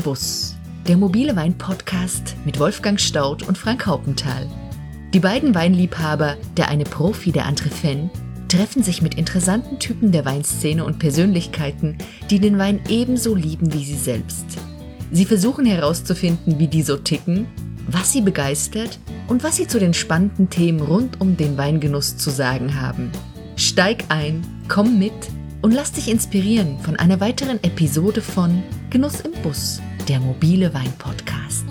Bus. Der mobile Wein-Podcast mit Wolfgang Staudt und Frank Haupenthal. Die beiden Weinliebhaber, der eine Profi, der andere Fan, treffen sich mit interessanten Typen der Weinszene und Persönlichkeiten, die den Wein ebenso lieben wie sie selbst. Sie versuchen herauszufinden, wie die so ticken, was sie begeistert und was sie zu den spannenden Themen rund um den Weingenuss zu sagen haben. Steig ein, komm mit und lass dich inspirieren von einer weiteren Episode von Genuss im Bus, der mobile Wein-Podcast.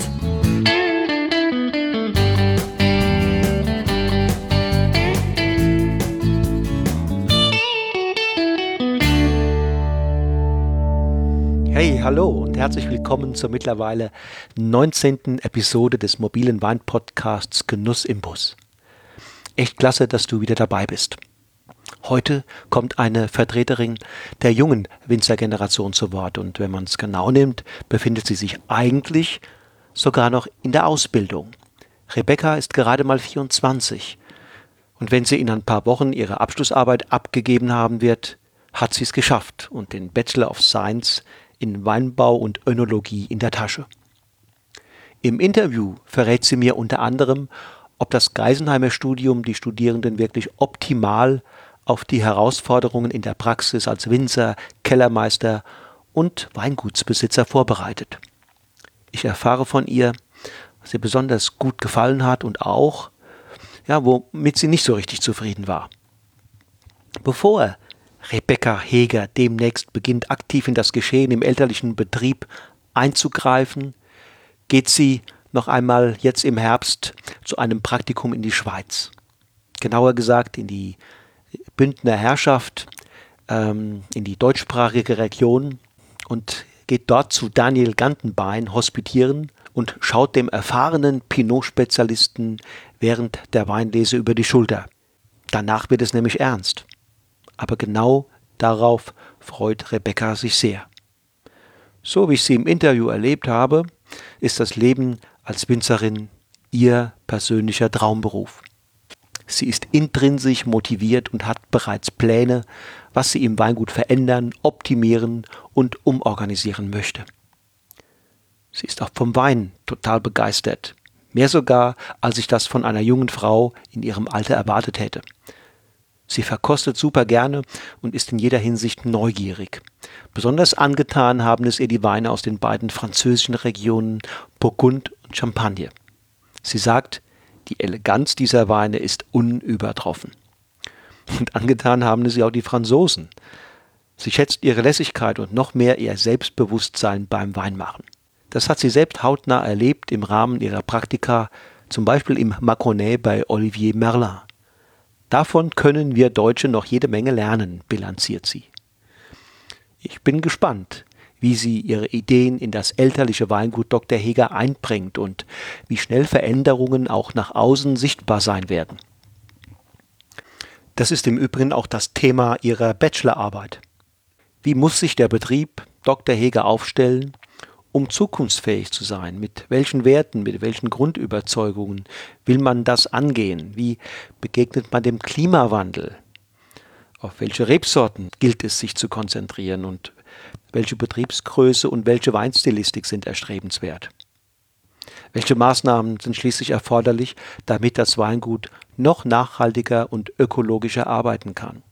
Hey, hallo und herzlich willkommen zur mittlerweile 19. Episode des mobilen Wein-Podcasts Genuss im Bus. Echt klasse, dass du wieder dabei bist. Heute kommt eine Vertreterin der jungen Winzergeneration zu Wort und wenn man es genau nimmt, befindet sie sich eigentlich sogar noch in der Ausbildung. Rebecca ist gerade mal 24 und wenn sie in ein paar Wochen ihre Abschlussarbeit abgegeben haben wird, hat sie es geschafft und den Bachelor of Science in Weinbau und Önologie in der Tasche. Im Interview verrät sie mir unter anderem, ob das Geisenheimer Studium die Studierenden wirklich optimal auf die Herausforderungen in der Praxis als Winzer, Kellermeister und Weingutsbesitzer vorbereitet. Ich erfahre von ihr, was ihr besonders gut gefallen hat und auch, ja, womit sie nicht so richtig zufrieden war. Bevor Rebecca Heger demnächst beginnt, aktiv in das Geschehen im elterlichen Betrieb einzugreifen, geht sie noch einmal jetzt im Herbst zu einem Praktikum in die Schweiz. Genauer gesagt in die Bündner Herrschaft ähm, in die deutschsprachige Region und geht dort zu Daniel Gantenbein hospitieren und schaut dem erfahrenen Pinot-Spezialisten während der Weinlese über die Schulter. Danach wird es nämlich ernst. Aber genau darauf freut Rebecca sich sehr. So wie ich sie im Interview erlebt habe, ist das Leben als Winzerin ihr persönlicher Traumberuf. Sie ist intrinsisch motiviert und hat bereits Pläne, was sie im Weingut verändern, optimieren und umorganisieren möchte. Sie ist auch vom Wein total begeistert. Mehr sogar, als ich das von einer jungen Frau in ihrem Alter erwartet hätte. Sie verkostet super gerne und ist in jeder Hinsicht neugierig. Besonders angetan haben es ihr die Weine aus den beiden französischen Regionen Burgund und Champagne. Sie sagt, die Eleganz dieser Weine ist unübertroffen. Und angetan haben sie auch die Franzosen. Sie schätzt ihre Lässigkeit und noch mehr ihr Selbstbewusstsein beim Weinmachen. Das hat sie selbst hautnah erlebt im Rahmen ihrer Praktika, zum Beispiel im Macronet bei Olivier Merlin. Davon können wir Deutsche noch jede Menge lernen, bilanziert sie. Ich bin gespannt, wie sie ihre Ideen in das elterliche Weingut Dr. Heger einbringt und wie schnell Veränderungen auch nach außen sichtbar sein werden. Das ist im Übrigen auch das Thema ihrer Bachelorarbeit. Wie muss sich der Betrieb Dr. Heger aufstellen, um zukunftsfähig zu sein? Mit welchen Werten, mit welchen Grundüberzeugungen will man das angehen? Wie begegnet man dem Klimawandel? Auf welche Rebsorten gilt es sich zu konzentrieren und welche Betriebsgröße und welche Weinstilistik sind erstrebenswert? Welche Maßnahmen sind schließlich erforderlich, damit das Weingut noch nachhaltiger und ökologischer arbeiten kann?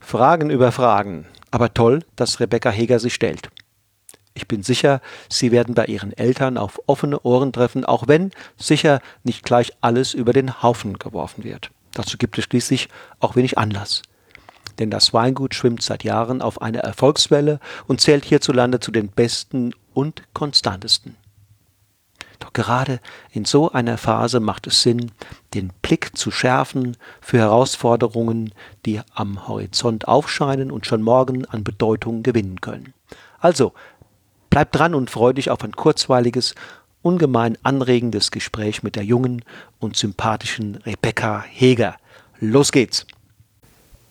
Fragen über Fragen, aber toll, dass Rebecca Heger sie stellt. Ich bin sicher, Sie werden bei Ihren Eltern auf offene Ohren treffen, auch wenn sicher nicht gleich alles über den Haufen geworfen wird. Dazu gibt es schließlich auch wenig Anlass denn das Weingut schwimmt seit Jahren auf einer Erfolgswelle und zählt hierzulande zu den besten und konstantesten. Doch gerade in so einer Phase macht es Sinn, den Blick zu schärfen für Herausforderungen, die am Horizont aufscheinen und schon morgen an Bedeutung gewinnen können. Also, bleib dran und freu dich auf ein kurzweiliges, ungemein anregendes Gespräch mit der jungen und sympathischen Rebecca Heger. Los geht's!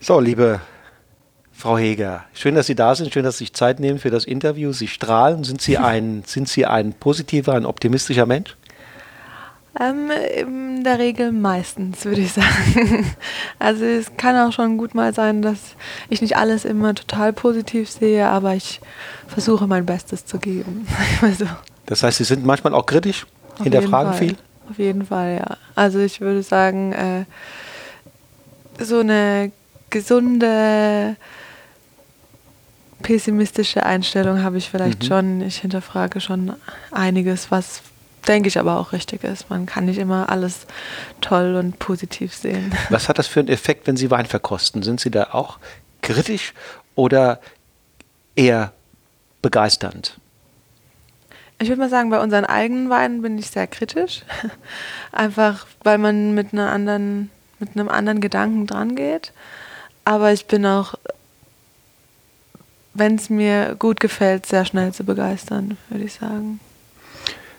So, liebe Frau Heger, schön, dass Sie da sind, schön, dass Sie sich Zeit nehmen für das Interview. Sie strahlen. Sind Sie ein, sind Sie ein positiver, ein optimistischer Mensch? Ähm, in der Regel meistens, würde ich sagen. Also es kann auch schon gut mal sein, dass ich nicht alles immer total positiv sehe, aber ich versuche mein Bestes zu geben. Also. Das heißt, Sie sind manchmal auch kritisch, Auf hinterfragen viel? Auf jeden Fall, ja. Also ich würde sagen, äh, so eine gesunde pessimistische Einstellung habe ich vielleicht mhm. schon. Ich hinterfrage schon einiges, was denke ich aber auch richtig ist. Man kann nicht immer alles toll und positiv sehen. Was hat das für einen Effekt, wenn Sie Wein verkosten? Sind Sie da auch kritisch oder eher begeisternd? Ich würde mal sagen, bei unseren eigenen Weinen bin ich sehr kritisch. Einfach weil man mit einer anderen, mit einem anderen Gedanken dran geht. Aber ich bin auch wenn es mir gut gefällt, sehr schnell zu begeistern, würde ich sagen.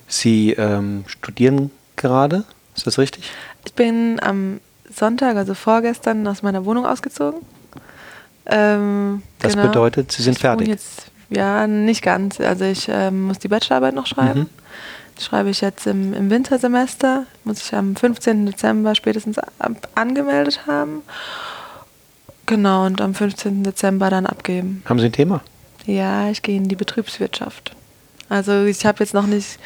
Sie ähm, studieren gerade, ist das richtig? Ich bin am Sonntag, also vorgestern, aus meiner Wohnung ausgezogen. Ähm, das genau. bedeutet, Sie sind ich fertig? Jetzt, ja, nicht ganz. Also ich ähm, muss die Bachelorarbeit noch schreiben. Mhm. Das schreibe ich jetzt im, im Wintersemester. Muss ich am 15. Dezember spätestens angemeldet haben. Genau, und am 15. Dezember dann abgeben. Haben Sie ein Thema? Ja, ich gehe in die Betriebswirtschaft. Also ich habe jetzt noch nicht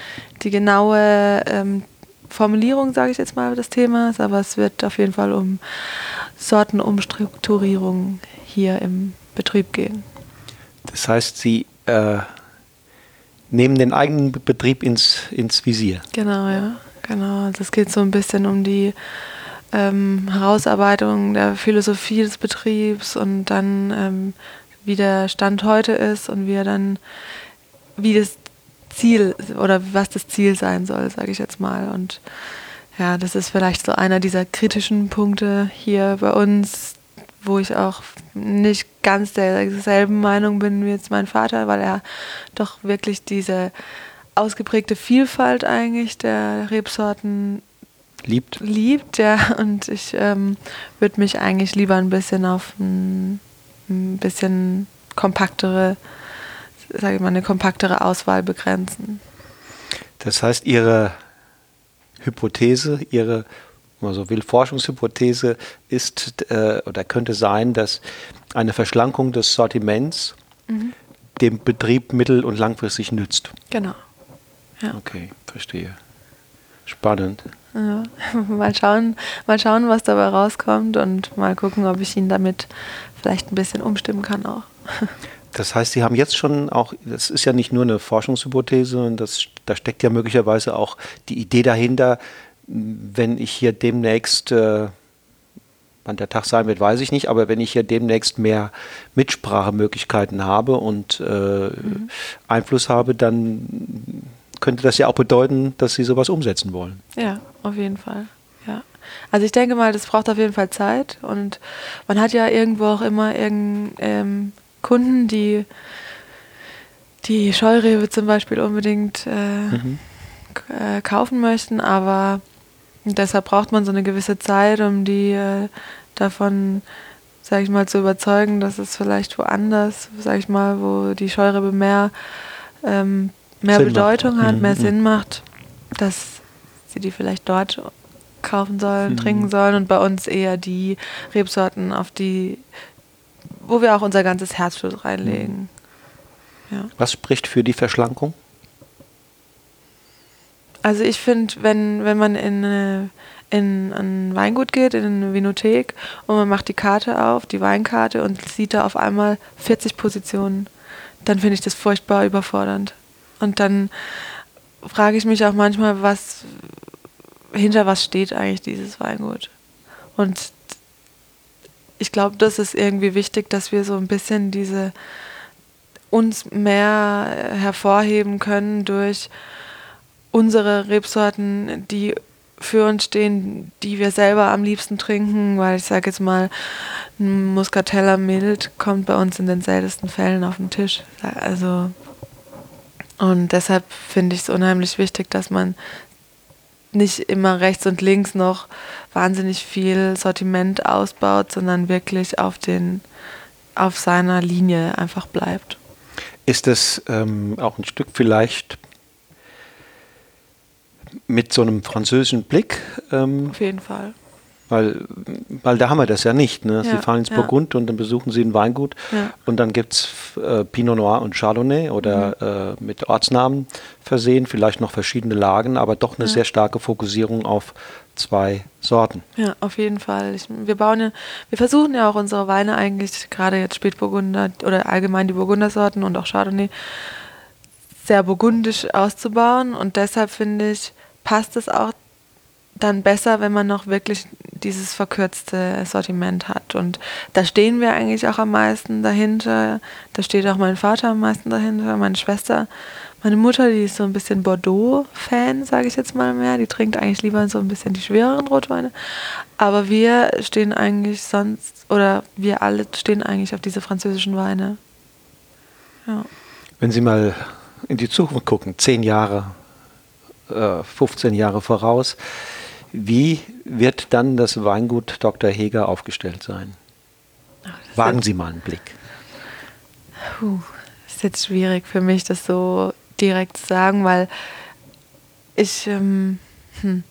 die genaue ähm, Formulierung, sage ich jetzt mal, des Themas, aber es wird auf jeden Fall um Sortenumstrukturierung hier im Betrieb gehen. Das heißt, Sie äh, nehmen den eigenen Betrieb ins, ins Visier. Genau, ja. Genau. Also es geht so ein bisschen um die ähm, Herausarbeitung der Philosophie des Betriebs und dann ähm, wie der Stand heute ist und wie er dann, wie das Ziel oder was das Ziel sein soll, sage ich jetzt mal. Und ja, das ist vielleicht so einer dieser kritischen Punkte hier bei uns, wo ich auch nicht ganz derselben Meinung bin wie jetzt mein Vater, weil er doch wirklich diese ausgeprägte Vielfalt eigentlich der Rebsorten liebt. Liebt, ja. Und ich ähm, würde mich eigentlich lieber ein bisschen auf ein, ein bisschen kompaktere, sage ich mal, eine kompaktere Auswahl begrenzen. Das heißt, Ihre Hypothese, Ihre wenn man so will, Forschungshypothese ist äh, oder könnte sein, dass eine Verschlankung des Sortiments mhm. dem Betrieb mittel- und langfristig nützt. Genau. Ja. Okay, verstehe. Spannend. Ja, mal schauen, mal schauen, was dabei rauskommt und mal gucken, ob ich ihn damit vielleicht ein bisschen umstimmen kann auch. Das heißt, Sie haben jetzt schon auch, das ist ja nicht nur eine Forschungshypothese, das, da steckt ja möglicherweise auch die Idee dahinter, wenn ich hier demnächst, äh, wann der Tag sein wird, weiß ich nicht, aber wenn ich hier demnächst mehr Mitsprachemöglichkeiten habe und äh, mhm. Einfluss habe, dann könnte das ja auch bedeuten, dass Sie sowas umsetzen wollen. Ja, auf jeden Fall. Ja. Also ich denke mal, das braucht auf jeden Fall Zeit und man hat ja irgendwo auch immer irgend, ähm, Kunden, die die Scheurebe zum Beispiel unbedingt äh, mhm. äh, kaufen möchten, aber deshalb braucht man so eine gewisse Zeit, um die äh, davon, sage ich mal, zu überzeugen, dass es vielleicht woanders, sage ich mal, wo die Scheurebe mehr ähm, mehr Sinn Bedeutung macht. hat, mehr mhm. Sinn macht, dass sie die vielleicht dort kaufen sollen, mhm. trinken sollen und bei uns eher die Rebsorten, auf die, wo wir auch unser ganzes Herzblut reinlegen. Mhm. Ja. Was spricht für die Verschlankung? Also ich finde, wenn, wenn man in, äh, in ein Weingut geht, in eine Vinothek und man macht die Karte auf, die Weinkarte und sieht da auf einmal 40 Positionen, dann finde ich das furchtbar überfordernd. Und dann frage ich mich auch manchmal, was hinter was steht eigentlich dieses Weingut. Und ich glaube, das ist irgendwie wichtig, dass wir so ein bisschen diese uns mehr hervorheben können durch unsere Rebsorten, die für uns stehen, die wir selber am liebsten trinken, weil ich sage jetzt mal, ein Muscatella mild kommt bei uns in den seltensten Fällen auf den Tisch. Also und deshalb finde ich es unheimlich wichtig, dass man nicht immer rechts und links noch wahnsinnig viel Sortiment ausbaut, sondern wirklich auf, den, auf seiner Linie einfach bleibt. Ist das ähm, auch ein Stück vielleicht mit so einem französischen Blick. Ähm, Auf jeden Fall. Weil, weil da haben wir das ja nicht. Ne? Sie fahren ins ja. Burgund und dann besuchen sie ein Weingut ja. und dann gibt es äh, Pinot Noir und Chardonnay oder mhm. äh, mit Ortsnamen versehen, vielleicht noch verschiedene Lagen, aber doch eine ja. sehr starke Fokussierung auf zwei Sorten. Ja, auf jeden Fall. Ich, wir bauen ja, wir versuchen ja auch unsere Weine eigentlich, gerade jetzt Spätburgunder oder allgemein die Burgundersorten und auch Chardonnay, sehr burgundisch auszubauen und deshalb finde ich, passt es auch dann besser, wenn man noch wirklich dieses verkürzte Sortiment hat. Und da stehen wir eigentlich auch am meisten dahinter. Da steht auch mein Vater am meisten dahinter, meine Schwester. Meine Mutter, die ist so ein bisschen Bordeaux-Fan, sage ich jetzt mal mehr. Die trinkt eigentlich lieber so ein bisschen die schwereren Rotweine. Aber wir stehen eigentlich sonst, oder wir alle stehen eigentlich auf diese französischen Weine. Ja. Wenn Sie mal in die Zukunft gucken, zehn Jahre, äh, 15 Jahre voraus, wie wird dann das Weingut Dr. Heger aufgestellt sein? Ach, Wagen Sie mal einen Blick. Puh, ist jetzt schwierig für mich, das so direkt zu sagen, weil ich ähm, hm,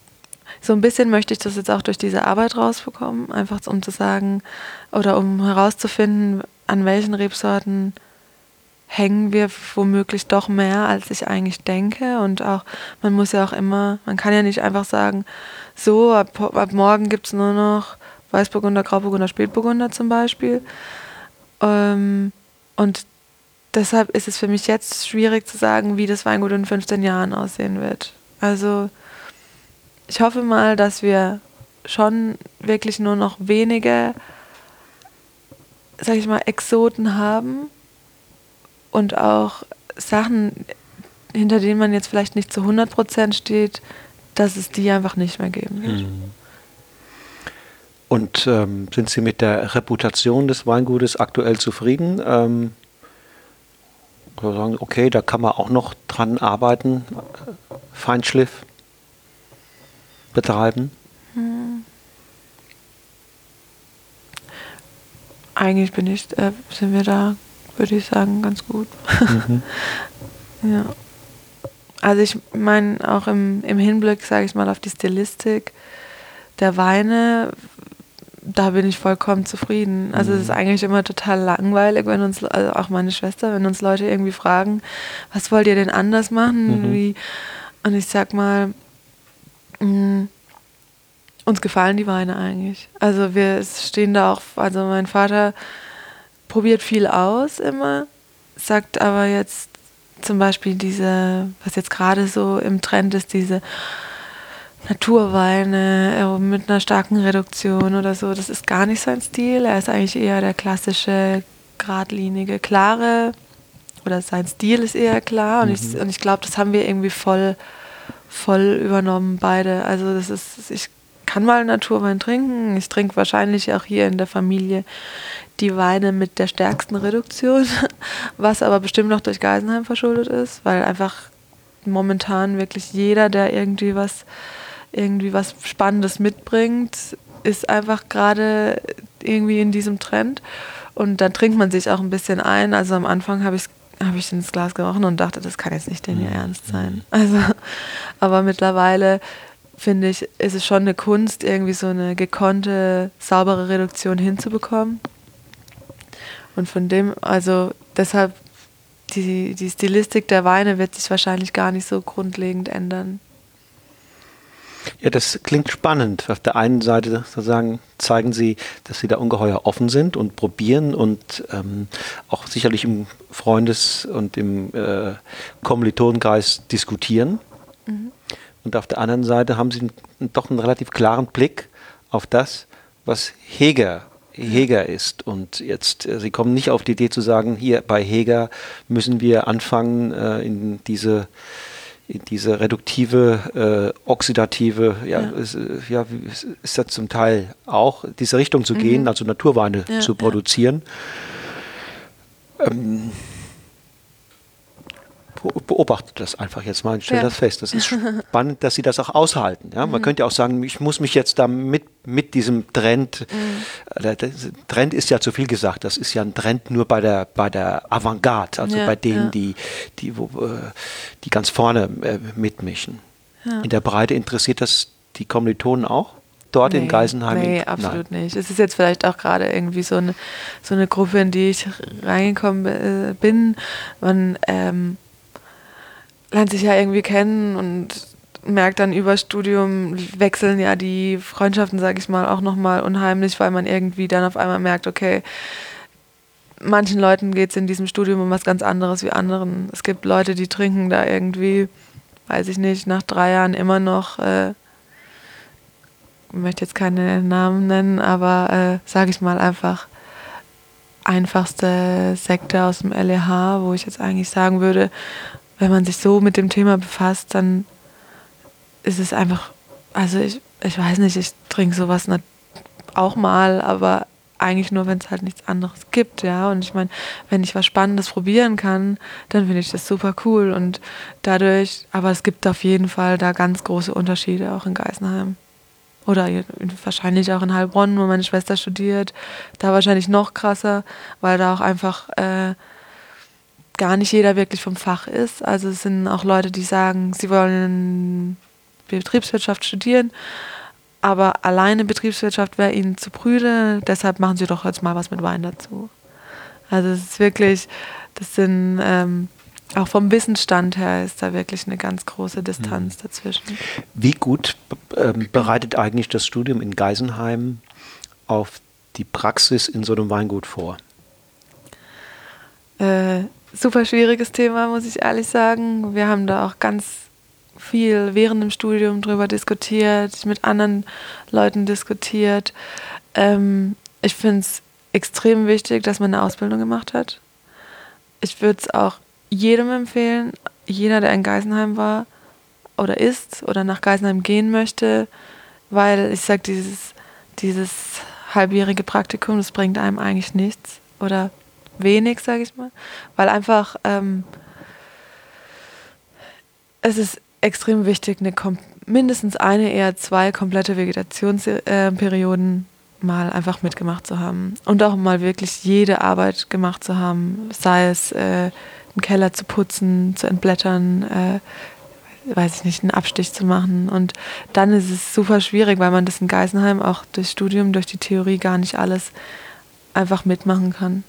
so ein bisschen möchte ich das jetzt auch durch diese Arbeit rausbekommen, einfach um zu sagen oder um herauszufinden, an welchen Rebsorten hängen wir womöglich doch mehr, als ich eigentlich denke. Und auch, man muss ja auch immer, man kann ja nicht einfach sagen, so, ab, ab morgen gibt es nur noch Weißburgunder, Grauburgunder, Spätburgunder zum Beispiel. Ähm, und deshalb ist es für mich jetzt schwierig zu sagen, wie das Weingut in 15 Jahren aussehen wird. Also ich hoffe mal, dass wir schon wirklich nur noch wenige, sag ich mal, Exoten haben und auch Sachen, hinter denen man jetzt vielleicht nicht zu 100% steht, dass es die einfach nicht mehr geben wird. Mhm. Und ähm, sind Sie mit der Reputation des Weingutes aktuell zufrieden? Ähm, sagen, okay, da kann man auch noch dran arbeiten, Feinschliff betreiben? Hm. Eigentlich bin ich, äh, sind wir da würde ich sagen, ganz gut. Mhm. ja. Also ich meine, auch im, im Hinblick, sage ich mal, auf die Stilistik der Weine, da bin ich vollkommen zufrieden. Also es ist mhm. eigentlich immer total langweilig, wenn uns, also auch meine Schwester, wenn uns Leute irgendwie fragen, was wollt ihr denn anders machen? Mhm. Wie, und ich sag mal, mh, mm, uns gefallen die Weine eigentlich. Also wir stehen da auch, also mein Vater probiert viel aus immer, sagt aber jetzt zum Beispiel diese, was jetzt gerade so im Trend ist, diese Naturweine äh, mit einer starken Reduktion oder so, das ist gar nicht sein Stil. Er ist eigentlich eher der klassische, geradlinige, klare, oder sein Stil ist eher klar und mhm. ich, und ich glaube, das haben wir irgendwie voll, voll übernommen, beide. Also das ist, ich kann mal Naturwein trinken. Ich trinke wahrscheinlich auch hier in der Familie die Weine mit der stärksten Reduktion, was aber bestimmt noch durch Geisenheim verschuldet ist, weil einfach momentan wirklich jeder, der irgendwie was, irgendwie was Spannendes mitbringt, ist einfach gerade irgendwie in diesem Trend. Und dann trinkt man sich auch ein bisschen ein. Also am Anfang habe ich habe ich ins Glas gerochen und dachte, das kann jetzt nicht denn ihr mhm. Ernst sein. Also, aber mittlerweile finde ich, ist es schon eine Kunst, irgendwie so eine gekonnte, saubere Reduktion hinzubekommen. Und von dem, also deshalb, die, die Stilistik der Weine wird sich wahrscheinlich gar nicht so grundlegend ändern. Ja, das klingt spannend. Auf der einen Seite sozusagen zeigen Sie, dass Sie da ungeheuer offen sind und probieren und ähm, auch sicherlich im Freundes- und im äh, Kommilitonenkreis diskutieren. Mhm. Und auf der anderen Seite haben Sie doch einen relativ klaren Blick auf das, was Heger Heger ist. Und jetzt, äh, Sie kommen nicht auf die Idee zu sagen, hier bei Heger müssen wir anfangen, äh, in diese in diese reduktive, äh, oxidative, ja, ja. Ist, äh, ja, ist das zum Teil auch, diese Richtung zu mhm. gehen, also Naturweine ja, zu produzieren. Ja. Ähm, beobachtet das einfach jetzt mal und stellt ja. das fest. Das ist spannend, dass sie das auch aushalten. Ja? Man mhm. könnte auch sagen, ich muss mich jetzt da mit, mit diesem Trend, mhm. Äh, Trend ist ja zu viel gesagt, das ist ja ein Trend nur bei der, bei der Avantgarde, also ja, bei denen, ja. die, die, wo, äh, die ganz vorne äh, mitmischen. Ja. In der Breite interessiert das die Kommilitonen auch? Dort in Geisenheim? Nee, absolut Nein. nicht. Es ist jetzt vielleicht auch gerade irgendwie so eine, so eine Gruppe, in die ich reingekommen äh, bin. Man ähm, lernt sich ja irgendwie kennen und merkt dann über Studium wechseln ja die Freundschaften, sage ich mal, auch nochmal unheimlich, weil man irgendwie dann auf einmal merkt, okay, manchen Leuten geht es in diesem Studium um was ganz anderes wie anderen. Es gibt Leute, die trinken da irgendwie, weiß ich nicht, nach drei Jahren immer noch, äh, ich möchte jetzt keine Namen nennen, aber äh, sage ich mal einfach einfachste Sekte aus dem LEH, wo ich jetzt eigentlich sagen würde, wenn man sich so mit dem Thema befasst, dann ist es einfach, also ich, ich weiß nicht, ich trinke sowas auch mal, aber eigentlich nur, wenn es halt nichts anderes gibt, ja. Und ich meine, wenn ich was Spannendes probieren kann, dann finde ich das super cool. Und dadurch, aber es gibt auf jeden Fall da ganz große Unterschiede, auch in Geisenheim. Oder in- wahrscheinlich auch in Heilbronn, wo meine Schwester studiert. Da wahrscheinlich noch krasser, weil da auch einfach äh, gar nicht jeder wirklich vom Fach ist. Also es sind auch Leute, die sagen, sie wollen Betriebswirtschaft studieren, aber alleine Betriebswirtschaft wäre ihnen zu prüde, deshalb machen sie doch jetzt mal was mit Wein dazu. Also es ist wirklich, das sind ähm, auch vom Wissensstand her ist da wirklich eine ganz große Distanz dazwischen. Wie gut ähm, bereitet eigentlich das Studium in Geisenheim auf die Praxis in so einem Weingut vor? Äh, super schwieriges Thema, muss ich ehrlich sagen. Wir haben da auch ganz viel während dem Studium drüber diskutiert, mit anderen Leuten diskutiert. Ähm, ich finde es extrem wichtig, dass man eine Ausbildung gemacht hat. Ich würde es auch jedem empfehlen, jeder, der in Geisenheim war oder ist oder nach Geisenheim gehen möchte, weil ich sage, dieses, dieses halbjährige Praktikum, das bringt einem eigentlich nichts oder wenig, sage ich mal, weil einfach ähm, es ist extrem wichtig, eine mindestens eine, eher zwei komplette Vegetationsperioden mal einfach mitgemacht zu haben und auch mal wirklich jede Arbeit gemacht zu haben, sei es äh, einen Keller zu putzen, zu entblättern, äh, weiß ich nicht, einen Abstich zu machen. Und dann ist es super schwierig, weil man das in Geisenheim auch durch Studium, durch die Theorie gar nicht alles einfach mitmachen kann.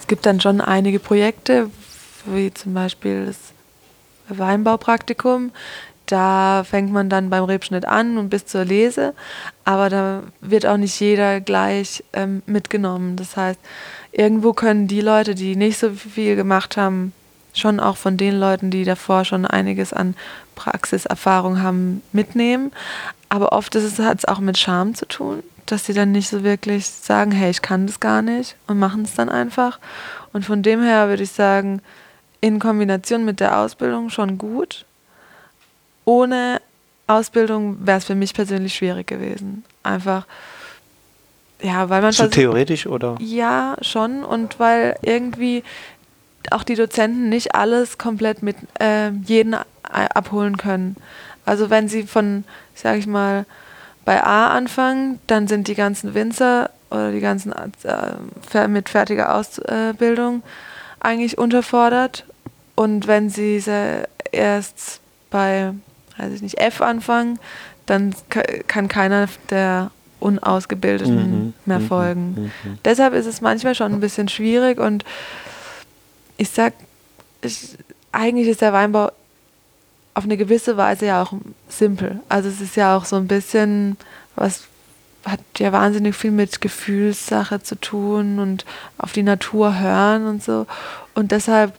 Es gibt dann schon einige Projekte, wie zum Beispiel das Weinbaupraktikum. Da fängt man dann beim Rebschnitt an und bis zur Lese, aber da wird auch nicht jeder gleich ähm, mitgenommen. Das heißt, irgendwo können die Leute, die nicht so viel gemacht haben, schon auch von den Leuten, die davor schon einiges an Praxiserfahrung haben, mitnehmen. Aber oft hat es auch mit Scham zu tun, dass sie dann nicht so wirklich sagen, hey, ich kann das gar nicht und machen es dann einfach. Und von dem her würde ich sagen, in Kombination mit der Ausbildung schon gut. Ohne Ausbildung wäre es für mich persönlich schwierig gewesen. Einfach, ja, weil man vers- theoretisch oder? ja, schon. Und weil irgendwie auch die Dozenten nicht alles komplett mit äh, jeden abholen können. Also wenn sie von, sage ich mal, bei A anfangen, dann sind die ganzen Winzer oder die ganzen äh, mit fertiger Ausbildung eigentlich unterfordert. Und wenn sie erst bei, weiß ich nicht, F anfangen, dann ka- kann keiner der Unausgebildeten Mhm, mehr mhm, folgen. mhm. Deshalb ist es manchmal schon ein bisschen schwierig und ich sag, ich, eigentlich ist der Weinbau auf eine gewisse Weise ja auch simpel. Also es ist ja auch so ein bisschen was hat ja wahnsinnig viel mit Gefühlssache zu tun und auf die Natur hören und so. Und deshalb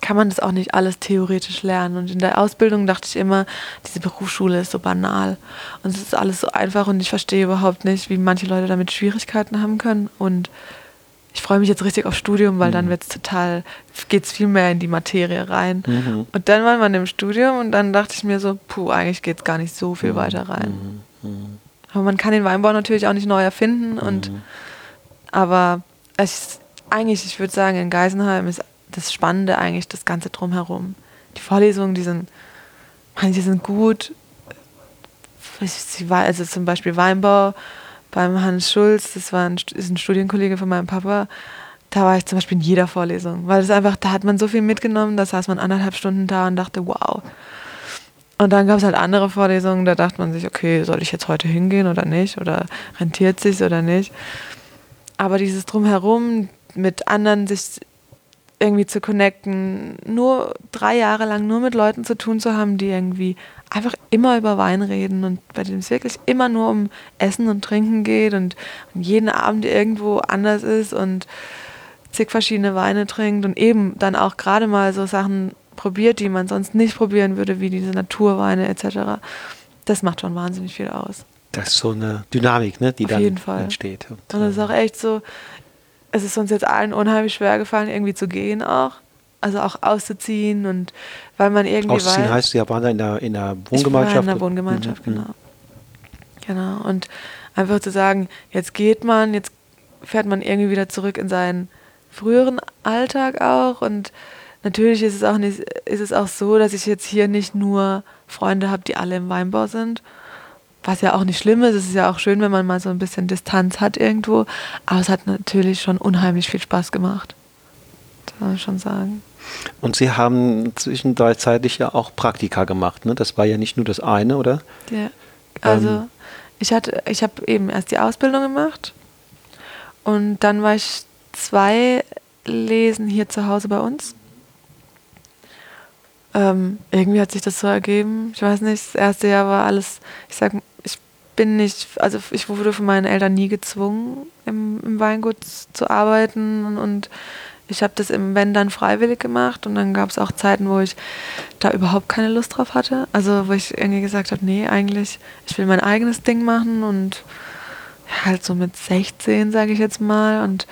kann man das auch nicht alles theoretisch lernen. Und in der Ausbildung dachte ich immer, diese Berufsschule ist so banal. Und es ist alles so einfach und ich verstehe überhaupt nicht, wie manche Leute damit Schwierigkeiten haben können. Und ich freue mich jetzt richtig auf Studium, weil dann wird es total, geht es viel mehr in die Materie rein. Mhm. Und dann war man im Studium und dann dachte ich mir so, puh, eigentlich geht es gar nicht so viel weiter rein. Aber man kann den Weinbau natürlich auch nicht neu erfinden. Und, aber es, eigentlich, ich würde sagen, in Geisenheim ist das Spannende eigentlich das Ganze drumherum. Die Vorlesungen, die sind, manche sind gut. Sie war also zum Beispiel Weinbau beim Hans Schulz, das war ein, ist ein Studienkollege von meinem Papa. Da war ich zum Beispiel in jeder Vorlesung, weil es einfach, da hat man so viel mitgenommen, da saß man anderthalb Stunden da und dachte, wow. Und dann gab es halt andere Vorlesungen, da dachte man sich, okay, soll ich jetzt heute hingehen oder nicht? Oder rentiert sich oder nicht? Aber dieses Drumherum, mit anderen sich irgendwie zu connecten, nur drei Jahre lang nur mit Leuten zu tun zu haben, die irgendwie einfach immer über Wein reden und bei denen es wirklich immer nur um Essen und Trinken geht und, und jeden Abend irgendwo anders ist und zig verschiedene Weine trinkt und eben dann auch gerade mal so Sachen probiert, die man sonst nicht probieren würde, wie diese Naturweine etc. Das macht schon wahnsinnig viel aus. Das ist so eine Dynamik, ne, die Auf dann jeden Fall. entsteht. Und, Und es ist auch echt so, es ist uns jetzt allen unheimlich schwer gefallen, irgendwie zu gehen auch. Also auch auszuziehen und weil man irgendwie Ausziehen weiß, heißt, ja, waren da in der, in der ich Wohngemeinschaft. in der Wohngemeinschaft, Mhm, mhm. genau. Genau. Und einfach zu sagen, jetzt geht man, jetzt fährt man irgendwie wieder zurück in seinen früheren Alltag auch. Und natürlich ist es auch nicht, ist es auch so, dass ich jetzt hier nicht nur Freunde habe, die alle im Weinbau sind. Was ja auch nicht schlimm ist. Es ist ja auch schön, wenn man mal so ein bisschen Distanz hat irgendwo. Aber es hat natürlich schon unheimlich viel Spaß gemacht. Das muss man schon sagen. Und Sie haben zwischenzeitlich ja auch Praktika gemacht, ne? Das war ja nicht nur das eine, oder? Ja. Also Ähm. ich hatte, ich habe eben erst die Ausbildung gemacht und dann war ich zwei Lesen hier zu Hause bei uns. Ähm, irgendwie hat sich das so ergeben. Ich weiß nicht, das erste Jahr war alles, ich sag, ich bin nicht, also ich wurde von meinen Eltern nie gezwungen, im, im Weingut zu arbeiten und, und ich habe das im Wenn dann freiwillig gemacht und dann gab es auch Zeiten, wo ich da überhaupt keine Lust drauf hatte. Also wo ich irgendwie gesagt habe, nee, eigentlich, ich will mein eigenes Ding machen und halt so mit 16, sage ich jetzt mal. Und,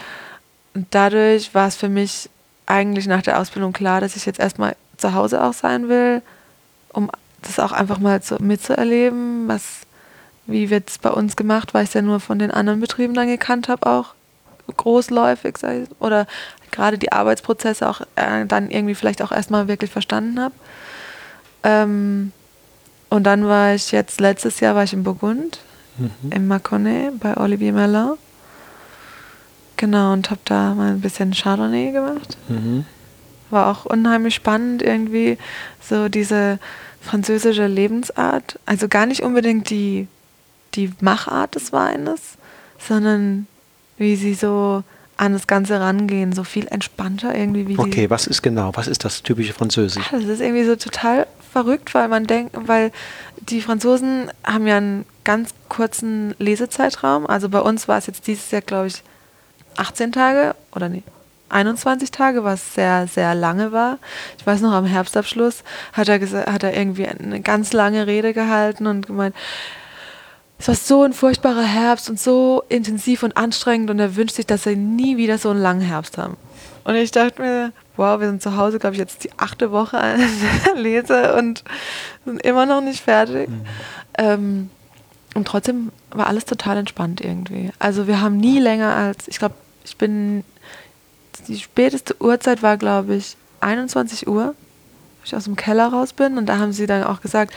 und dadurch war es für mich eigentlich nach der Ausbildung klar, dass ich jetzt erstmal zu Hause auch sein will, um das auch einfach mal so mitzuerleben, was, wie wird es bei uns gemacht, weil ich es ja nur von den anderen Betrieben dann gekannt habe auch großläufig, ich, oder gerade die Arbeitsprozesse auch äh, dann irgendwie vielleicht auch erstmal wirklich verstanden habe. Ähm, und dann war ich jetzt, letztes Jahr war ich in Burgund, Mhm. im Mâconnais bei Olivier Merlin. Genau, und habe da mal ein bisschen Chardonnay gemacht. Mhm. War auch unheimlich spannend irgendwie, so diese französische Lebensart. Also gar nicht unbedingt die, die Machart des Weines, sondern wie sie so an das Ganze rangehen, so viel entspannter irgendwie. Wie Okay, was ist genau? Was ist das typische Französisch? das ist irgendwie so total verrückt, weil man denkt, weil die Franzosen haben ja einen ganz kurzen Lesezeitraum. Also bei uns war es jetzt dieses Jahr, glaube ich, 18 Tage oder nee, 21 Tage, was sehr, sehr lange war. Ich weiß noch, am Herbstabschluss hat er, hat er irgendwie eine ganz lange Rede gehalten und gemeint, es war so ein furchtbarer Herbst und so intensiv und anstrengend und er wünscht sich, dass er nie wieder so einen langen Herbst haben. Und ich dachte mir, wow, wir sind zu Hause, glaube ich, jetzt die achte Woche an Lese und sind immer noch nicht fertig. Ähm, und trotzdem war alles total entspannt irgendwie. Also wir haben nie länger als, ich glaube, ich bin, die späteste Uhrzeit war, glaube ich, 21 Uhr, ich aus dem Keller raus bin. Und da haben sie dann auch gesagt,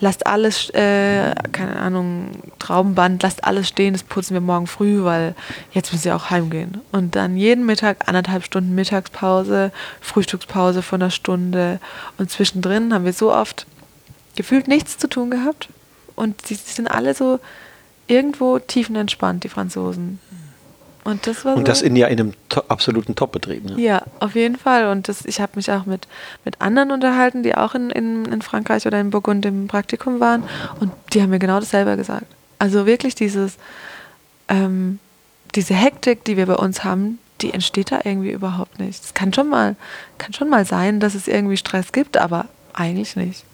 lasst alles, äh, keine Ahnung, Traubenband, lasst alles stehen, das putzen wir morgen früh, weil jetzt müssen sie auch heimgehen. Und dann jeden Mittag anderthalb Stunden Mittagspause, Frühstückspause von einer Stunde. Und zwischendrin haben wir so oft gefühlt nichts zu tun gehabt. Und sie sind alle so irgendwo tiefenentspannt, die Franzosen. Und das war Und so, das in ja in einem to absoluten Top-Betrieb. Ne? ja, auf jeden Fall. Und das, ich habe mich auch mit, mit anderen unterhalten, die auch in, in, in Frankreich oder in Burgund im Praktikum waren. Und die haben mir genau dasselbe gesagt. Also wirklich dieses, ähm, diese Hektik, die wir bei uns haben, die entsteht da irgendwie überhaupt nicht. Es kann schon mal, kann schon mal sein, dass es irgendwie Stress gibt, aber eigentlich nicht.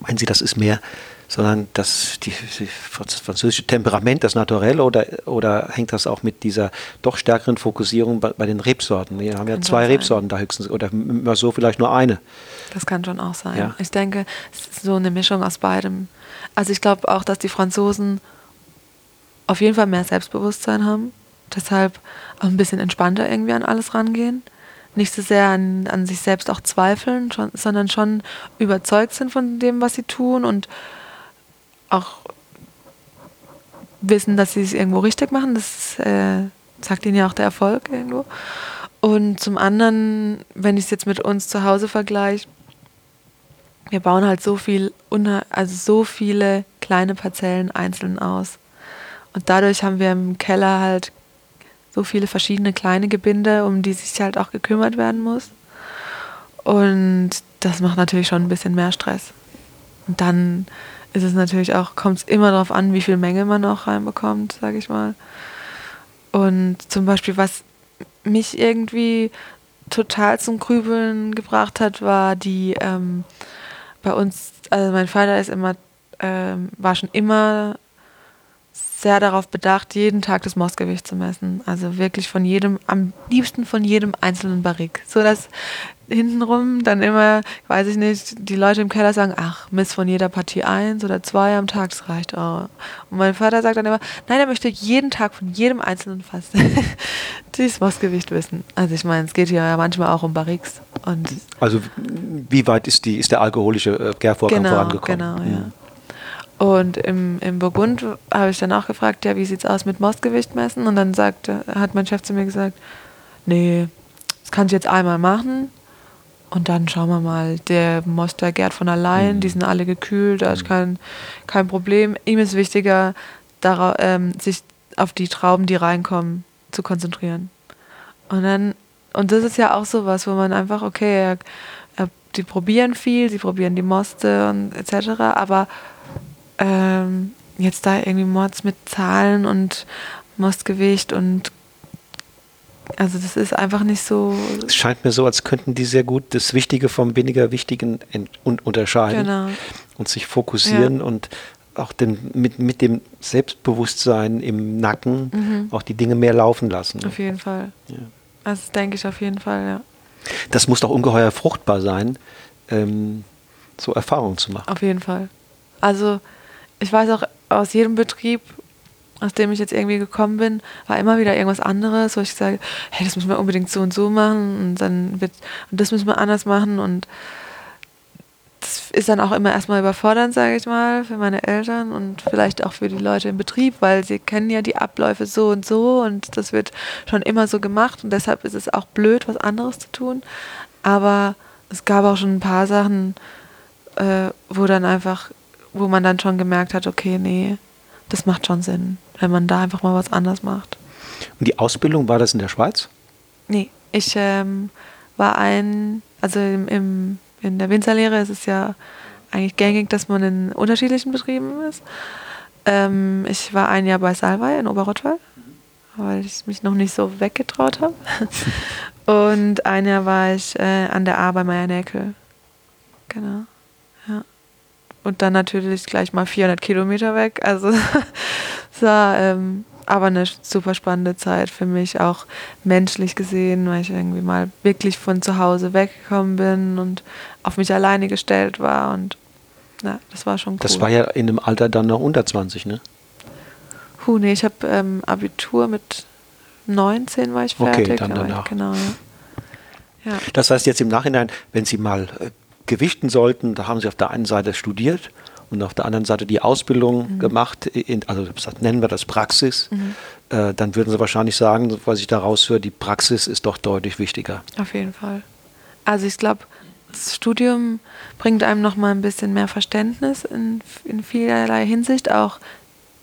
Meinen Sie, das ist mehr, sondern das die, die französische Temperament, das Naturell, oder, oder hängt das auch mit dieser doch stärkeren Fokussierung bei, bei den Rebsorten? Wir haben ja zwei sein. Rebsorten da höchstens, oder so vielleicht nur eine. Das kann schon auch sein. Ja. Ich denke, es ist so eine Mischung aus beidem. Also ich glaube auch, dass die Franzosen auf jeden Fall mehr Selbstbewusstsein haben, deshalb auch ein bisschen entspannter irgendwie an alles rangehen. Nicht so sehr an, an sich selbst auch zweifeln, schon, sondern schon überzeugt sind von dem, was sie tun und auch wissen, dass sie es irgendwo richtig machen. Das äh, sagt ihnen ja auch der Erfolg irgendwo. Und zum anderen, wenn ich es jetzt mit uns zu Hause vergleiche, wir bauen halt so viel, also so viele kleine Parzellen einzeln aus. Und dadurch haben wir im Keller halt so viele verschiedene kleine Gebinde, um die sich halt auch gekümmert werden muss. Und das macht natürlich schon ein bisschen mehr Stress. Und dann ist es natürlich auch, kommt es immer darauf an, wie viel Menge man auch reinbekommt, sage ich mal. Und zum Beispiel, was mich irgendwie total zum Grübeln gebracht hat, war die ähm, bei uns, also mein Vater ist immer, ähm, war schon immer sehr darauf bedacht, jeden Tag das Mostgewicht zu messen. Also wirklich von jedem, am liebsten von jedem einzelnen Barrik. So dass hintenrum dann immer, weiß ich nicht, die Leute im Keller sagen, ach, miss von jeder Partie eins oder zwei am Tag, das reicht auch. Und mein Vater sagt dann immer, nein, er möchte jeden Tag von jedem einzelnen Fass dieses Mostgewicht wissen. Also ich meine, es geht hier ja manchmal auch um Barriques. Und also wie weit ist, die, ist der alkoholische äh, Gärvorgang genau, vorangekommen? Genau, ja. Und im, im Burgund habe ich dann auch gefragt, ja, wie sieht es aus mit Mostgewicht messen? Und dann sagte, hat mein Chef zu mir gesagt, nee, das kann ich jetzt einmal machen. Und dann schauen wir mal, der Most, der gärt von allein, mhm. die sind alle gekühlt, da ist kein, kein Problem. Ihm ist wichtiger, darauf, ähm, sich auf die Trauben, die reinkommen, zu konzentrieren. Und dann, und das ist ja auch so was, wo man einfach, okay, er, er, die probieren viel, sie probieren die Moste und etc., aber ähm, jetzt da irgendwie Mords mit Zahlen und Mostgewicht und also das ist einfach nicht so. Es scheint mir so, als könnten die sehr gut das Wichtige vom weniger Wichtigen unterscheiden genau. und sich fokussieren ja. und auch den, mit, mit dem Selbstbewusstsein im Nacken mhm. auch die Dinge mehr laufen lassen. Auf jeden Fall. Ja. Also das denke ich auf jeden Fall, ja. Das muss doch ungeheuer fruchtbar sein, ähm, so Erfahrungen zu machen. Auf jeden Fall. Also ich weiß auch aus jedem Betrieb, aus dem ich jetzt irgendwie gekommen bin, war immer wieder irgendwas anderes, wo ich sage, hey, das müssen wir unbedingt so und so machen und dann wird, und das müssen wir anders machen und das ist dann auch immer erstmal überfordernd, sage ich mal, für meine Eltern und vielleicht auch für die Leute im Betrieb, weil sie kennen ja die Abläufe so und so und das wird schon immer so gemacht und deshalb ist es auch blöd, was anderes zu tun. Aber es gab auch schon ein paar Sachen, äh, wo dann einfach wo man dann schon gemerkt hat, okay, nee, das macht schon Sinn, wenn man da einfach mal was anders macht. Und die Ausbildung war das in der Schweiz? Nee, ich ähm, war ein, also im, im, in der Winzerlehre ist es ja eigentlich gängig, dass man in unterschiedlichen Betrieben ist. Ähm, ich war ein Jahr bei Salvay in Oberrottweil, weil ich mich noch nicht so weggetraut habe. Und ein Jahr war ich äh, an der A bei Meier Näkel. Genau. Und dann natürlich gleich mal 400 Kilometer weg. Also es war ähm, aber eine super spannende Zeit für mich, auch menschlich gesehen, weil ich irgendwie mal wirklich von zu Hause weggekommen bin und auf mich alleine gestellt war und ja, das war schon cool. Das war ja in dem Alter dann noch unter 20, ne? Huh, nee, ich habe ähm, Abitur mit 19 war ich fertig. Okay, dann danach. Genau, ja. ja. Das heißt jetzt im Nachhinein, wenn Sie mal äh, gewichten sollten, da haben sie auf der einen Seite studiert und auf der anderen Seite die Ausbildung mhm. gemacht, in, also nennen wir das Praxis, mhm. äh, dann würden sie wahrscheinlich sagen, was ich da raushöre, die Praxis ist doch deutlich wichtiger. Auf jeden Fall. Also ich glaube, das Studium bringt einem noch mal ein bisschen mehr Verständnis in, in vielerlei Hinsicht, auch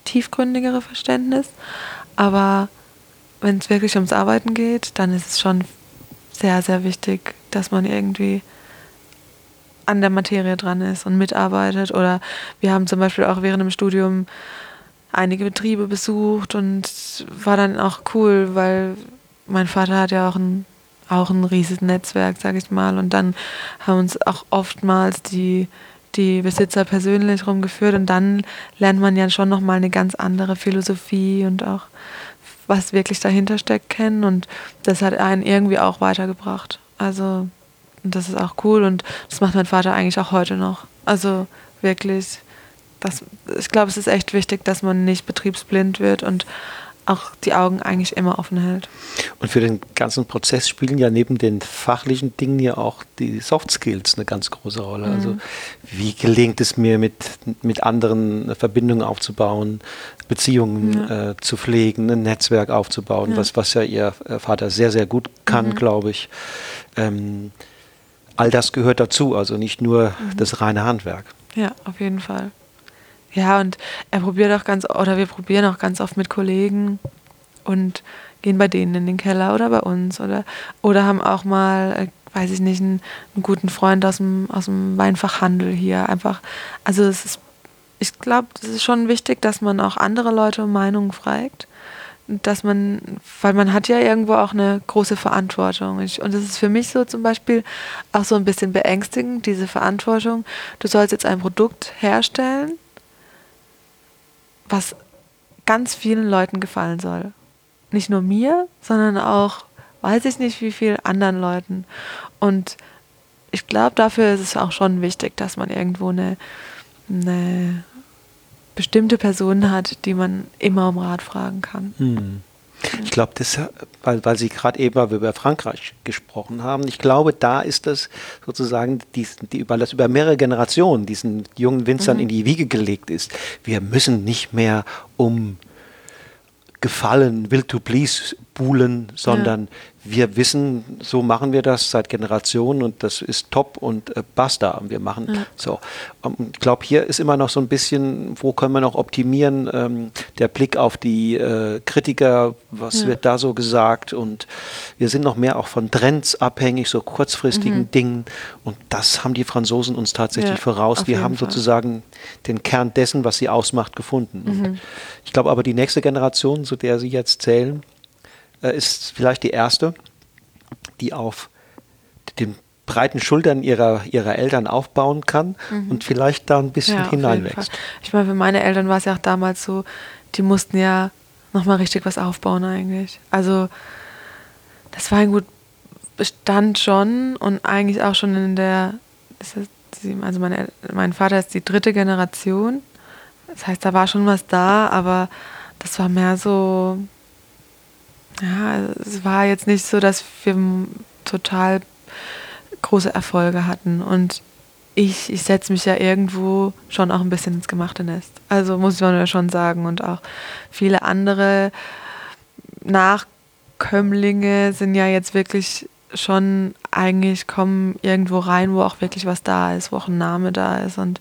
tiefgründigere Verständnis. Aber wenn es wirklich ums Arbeiten geht, dann ist es schon sehr, sehr wichtig, dass man irgendwie an der Materie dran ist und mitarbeitet. Oder wir haben zum Beispiel auch während dem Studium einige Betriebe besucht und war dann auch cool, weil mein Vater hat ja auch ein, auch ein riesiges Netzwerk, sag ich mal. Und dann haben uns auch oftmals die, die Besitzer persönlich rumgeführt und dann lernt man ja schon nochmal eine ganz andere Philosophie und auch was wirklich dahinter steckt kennen und das hat einen irgendwie auch weitergebracht. Also und das ist auch cool und das macht mein Vater eigentlich auch heute noch. Also wirklich, das, ich glaube, es ist echt wichtig, dass man nicht betriebsblind wird und auch die Augen eigentlich immer offen hält. Und für den ganzen Prozess spielen ja neben den fachlichen Dingen ja auch die Soft Skills eine ganz große Rolle. Also mhm. Also wie gelingt es mir, mit, mit anderen Verbindungen aufzubauen, Beziehungen ja. äh, zu pflegen, ein Netzwerk aufzubauen, ja. Was, was ja ihr Vater sehr, sehr gut kann, mhm. glaube ich. Ähm, all das gehört dazu, also nicht nur Mhm. das reine Handwerk. Ja, auf jeden Fall. Ja, und er probiert auch ganz, oder wir probieren auch ganz oft mit Kollegen und gehen bei denen in den Keller oder bei uns oder, oder haben auch mal, äh, weiß ich nicht, einen, einen guten Freund aus dem, aus dem Weinfachhandel hier. Einfach, also es ist, ich glaube, es ist schon wichtig, dass man auch andere Leute um Meinungen fragt. Dass man, weil man hat ja irgendwo auch eine große Verantwortung. Und das ist für mich so zum Beispiel auch so ein bisschen beängstigend, diese Verantwortung. Du sollst jetzt ein Produkt herstellen, was ganz vielen Leuten gefallen soll. Nicht nur mir, sondern auch, weiß ich nicht, wie viel anderen Leuten. Und ich glaube, dafür ist es auch schon wichtig, dass man irgendwo eine, eine bestimmte Person hat, die man immer um Rat fragen kann. Hm. Ich glaube, das, weil, weil Sie gerade eben über Frankreich gesprochen haben, ich glaube, da ist das sozusagen, dies, die, weil das über mehrere Generationen diesen jungen Winzern Mhm. in die Wiege gelegt ist. Wir müssen nicht mehr um Gefallen, Will to Please buhlen, sondern wir wissen, so machen wir das seit Generationen und das ist top und äh, basta. Und wir machen Ja. so. Ähm, ich glaube, hier ist immer noch so ein bisschen, wo können wir noch optimieren, ähm, der Blick auf die äh, Kritiker, was Ja. wird da so gesagt und wir sind noch mehr auch von Trends abhängig, so kurzfristigen Dingen und das haben die Franzosen uns tatsächlich Ja, voraus. Die jeden haben Fall. sozusagen den Kern dessen, was sie ausmacht, gefunden. Und Ich glaube aber, die nächste Generation, zu der Sie jetzt zählen, äh, ist vielleicht die erste, die auf den breiten Schultern ihrer, ihrer Eltern aufbauen kann und vielleicht da ein bisschen Mhm. jeden hineinwächst. Ich meine, für meine Eltern war es ja auch damals so, die mussten ja nochmal richtig was aufbauen eigentlich. Also das Weingut bestand schon und eigentlich auch schon in der, die- also meine, mein Vater ist die dritte Generation. Das heißt, da war schon was da, aber das war mehr so, ja, es war jetzt nicht so, dass wir total große Erfolge hatten. Und ich, ich setze mich ja irgendwo schon auch ein bisschen ins gemachte Nest. Also muss man ja schon sagen. Und auch viele andere Nachkömmlinge sind ja jetzt wirklich schon eigentlich kommen irgendwo rein, wo auch wirklich was da ist, wo auch ein Name da ist. Und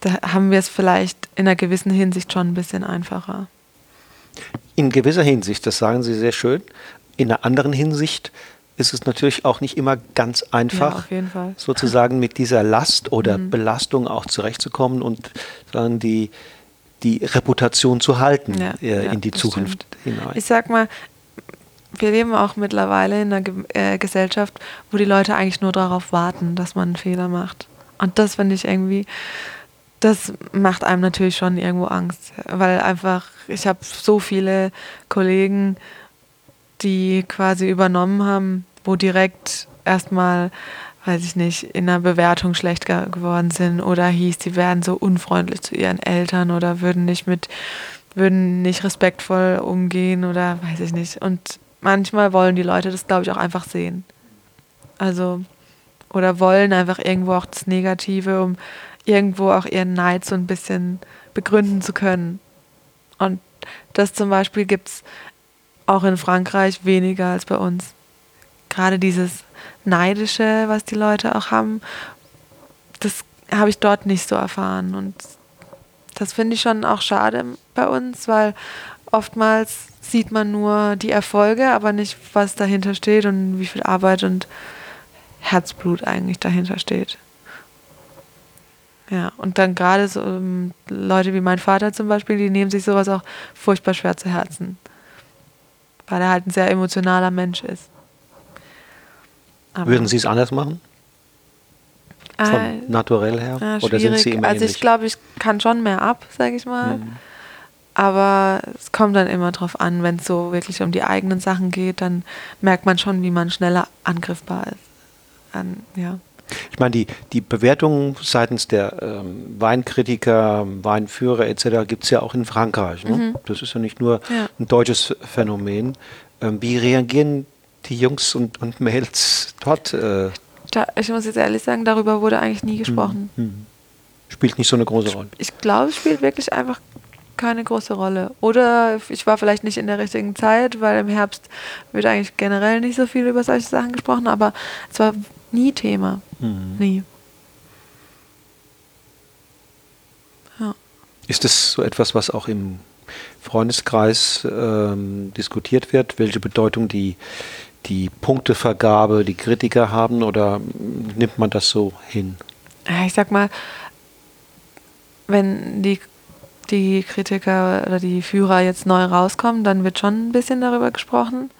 da haben wir es vielleicht in einer gewissen Hinsicht schon ein bisschen einfacher. In gewisser Hinsicht, das sagen Sie sehr schön. In einer anderen Hinsicht ist es natürlich auch nicht immer ganz Ja, einfach, Fall. sozusagen mit dieser Last oder Mhm. Belastung auch zurechtzukommen und dann die, die Reputation zu halten Ja, äh, ja, in die Zukunft hinein. Ich sag mal, wir leben auch mittlerweile in einer Ge äh, Gesellschaft, wo die Leute eigentlich nur darauf warten, dass man einen Fehler macht. Und das finde ich irgendwie, das macht einem natürlich schon irgendwo Angst, weil einfach, ich habe so viele Kollegen, die quasi übernommen haben, wo direkt erstmal, weiß ich nicht, in der Bewertung schlecht ge geworden sind oder hieß, die wären so unfreundlich zu ihren Eltern oder würden nicht mit, würden nicht respektvoll umgehen oder weiß ich nicht. Und manchmal wollen die Leute das, glaube ich, auch einfach sehen. Also, oder wollen einfach irgendwo auch das Negative, um irgendwo auch ihren Neid so ein bisschen begründen zu können. Und das zum Beispiel gibt es auch in Frankreich weniger als bei uns. Gerade dieses Neidische, was die Leute auch haben, das habe ich dort nicht so erfahren. Und das finde ich schon auch schade bei uns, weil oftmals sieht man nur die Erfolge, aber nicht, was dahinter steht und wie viel Arbeit und Herzblut eigentlich dahinter steht. Ja, und dann gerade so ähm, Leute wie mein Vater zum Beispiel, die nehmen sich sowas auch furchtbar schwer zu Herzen. Weil er halt ein sehr emotionaler Mensch ist. Aber- Würden Sie es anders machen? Von Äh, naturell her? ja, Oder sind Sie immer Also ähnlich? ich glaube, ich kann schon mehr ab, sage ich mal. Mhm. Aber es kommt dann immer drauf an, wenn es so wirklich um die eigenen Sachen geht, dann merkt man schon, wie man schneller angriffbar ist. Dann, ja. Ich meine, die, die Bewertungen seitens der ähm, Weinkritiker, Weinführer etc. gibt es ja auch in Frankreich. Ne? Das ist ja nicht nur Mhm. Ja. ein deutsches Phänomen. Ähm, wie reagieren die Jungs und, und Mädels dort? Äh, Da, ich muss jetzt ehrlich sagen, darüber wurde eigentlich nie gesprochen. hm, spielt nicht so eine große Rolle. Ich glaube, es spielt wirklich einfach keine große Rolle. Oder ich war vielleicht nicht in der richtigen Zeit, weil im Herbst wird eigentlich generell nicht so viel über solche Sachen gesprochen, aber es war nie Thema. Mhm. Nie. Ja. Ist das so etwas, was auch im Freundeskreis ähm, diskutiert wird, welche Bedeutung die, die Punktevergabe, die Kritiker haben oder nimmt man das so hin? Ich sag mal, wenn die, die Kritiker oder die Führer jetzt neu rauskommen, dann wird schon ein bisschen darüber gesprochen.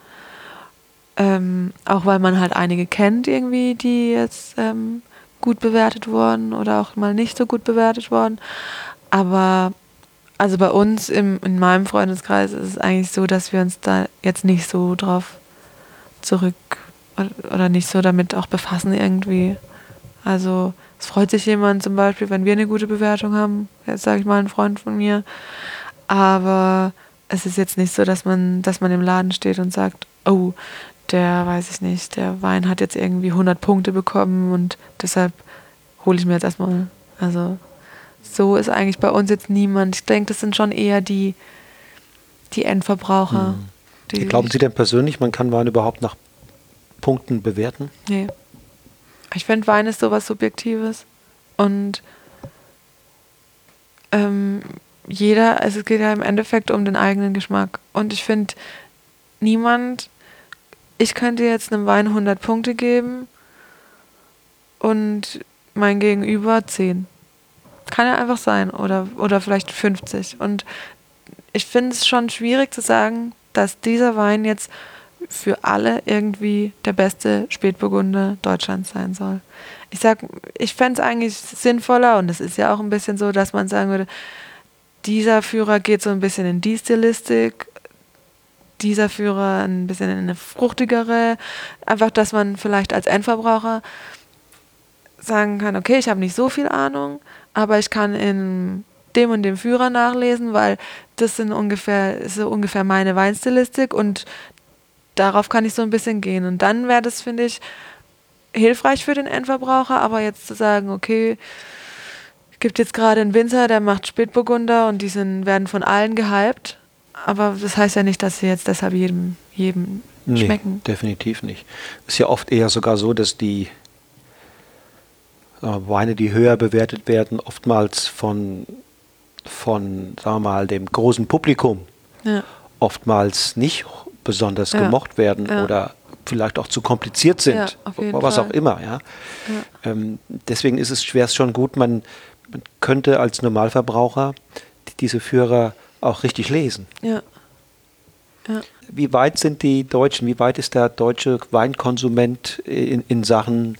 Ähm, auch weil man halt einige kennt irgendwie, die jetzt ähm, gut bewertet wurden oder auch mal nicht so gut bewertet wurden. Aber also bei uns im, in meinem Freundeskreis ist es eigentlich so, dass wir uns da jetzt nicht so drauf zurück oder nicht so damit auch befassen irgendwie. Also es freut sich jemand zum Beispiel, wenn wir eine gute Bewertung haben, jetzt sage ich mal ein Freund von mir. Aber es ist jetzt nicht so, dass man, dass man im Laden steht und sagt, oh, der weiß ich nicht, der Wein hat jetzt irgendwie 100 Punkte bekommen und deshalb hole ich mir jetzt erstmal. Also so ist eigentlich bei uns jetzt niemand. Ich denke, das sind schon eher die, die Endverbraucher. Mhm. Die Glauben Sie denn persönlich, man kann Wein überhaupt nach Punkten bewerten? Nee. Ich finde, Wein ist sowas Subjektives. Und ähm, jeder, also es geht ja im Endeffekt um den eigenen Geschmack. Und ich finde, niemand, ich könnte jetzt einem Wein 100 Punkte geben und mein Gegenüber 10. Kann ja einfach sein. Oder, oder vielleicht 50. Und ich finde es schon schwierig zu sagen, dass dieser Wein jetzt für alle irgendwie der beste Spätburgunder Deutschlands sein soll. Ich sag, ich fände es eigentlich sinnvoller, und es ist ja auch ein bisschen so, dass man sagen würde, dieser Führer geht so ein bisschen in die Stilistik, dieser Führer ein bisschen in eine fruchtigere. Einfach, dass man vielleicht als Endverbraucher sagen kann, okay, ich habe nicht so viel Ahnung, aber ich kann in dem und dem Führer nachlesen, weil das sind ungefähr, ist so ungefähr meine Weinstilistik und darauf kann ich so ein bisschen gehen. Und dann wäre das, finde ich, hilfreich für den Endverbraucher, aber jetzt zu sagen, okay, es gibt jetzt gerade einen Winzer, der macht Spätburgunder und die sind, werden von allen gehypt, aber das heißt ja nicht, dass sie jetzt deshalb jedem, jedem Nee, schmecken. definitiv nicht. Ist ja oft eher sogar so, dass die äh, Weine, die höher bewertet werden, oftmals von, von sagen wir mal, dem großen Publikum Ja. oftmals nicht besonders Ja, gemocht werden ja. oder vielleicht auch zu kompliziert sind, was Fall. auch immer. Ja. Ähm, deswegen ist es schwer schon gut, man, man könnte als Normalverbraucher die, diese Führer auch richtig lesen. Ja. Ja. Wie weit sind die Deutschen, wie weit ist der deutsche Weinkonsument in, in Sachen,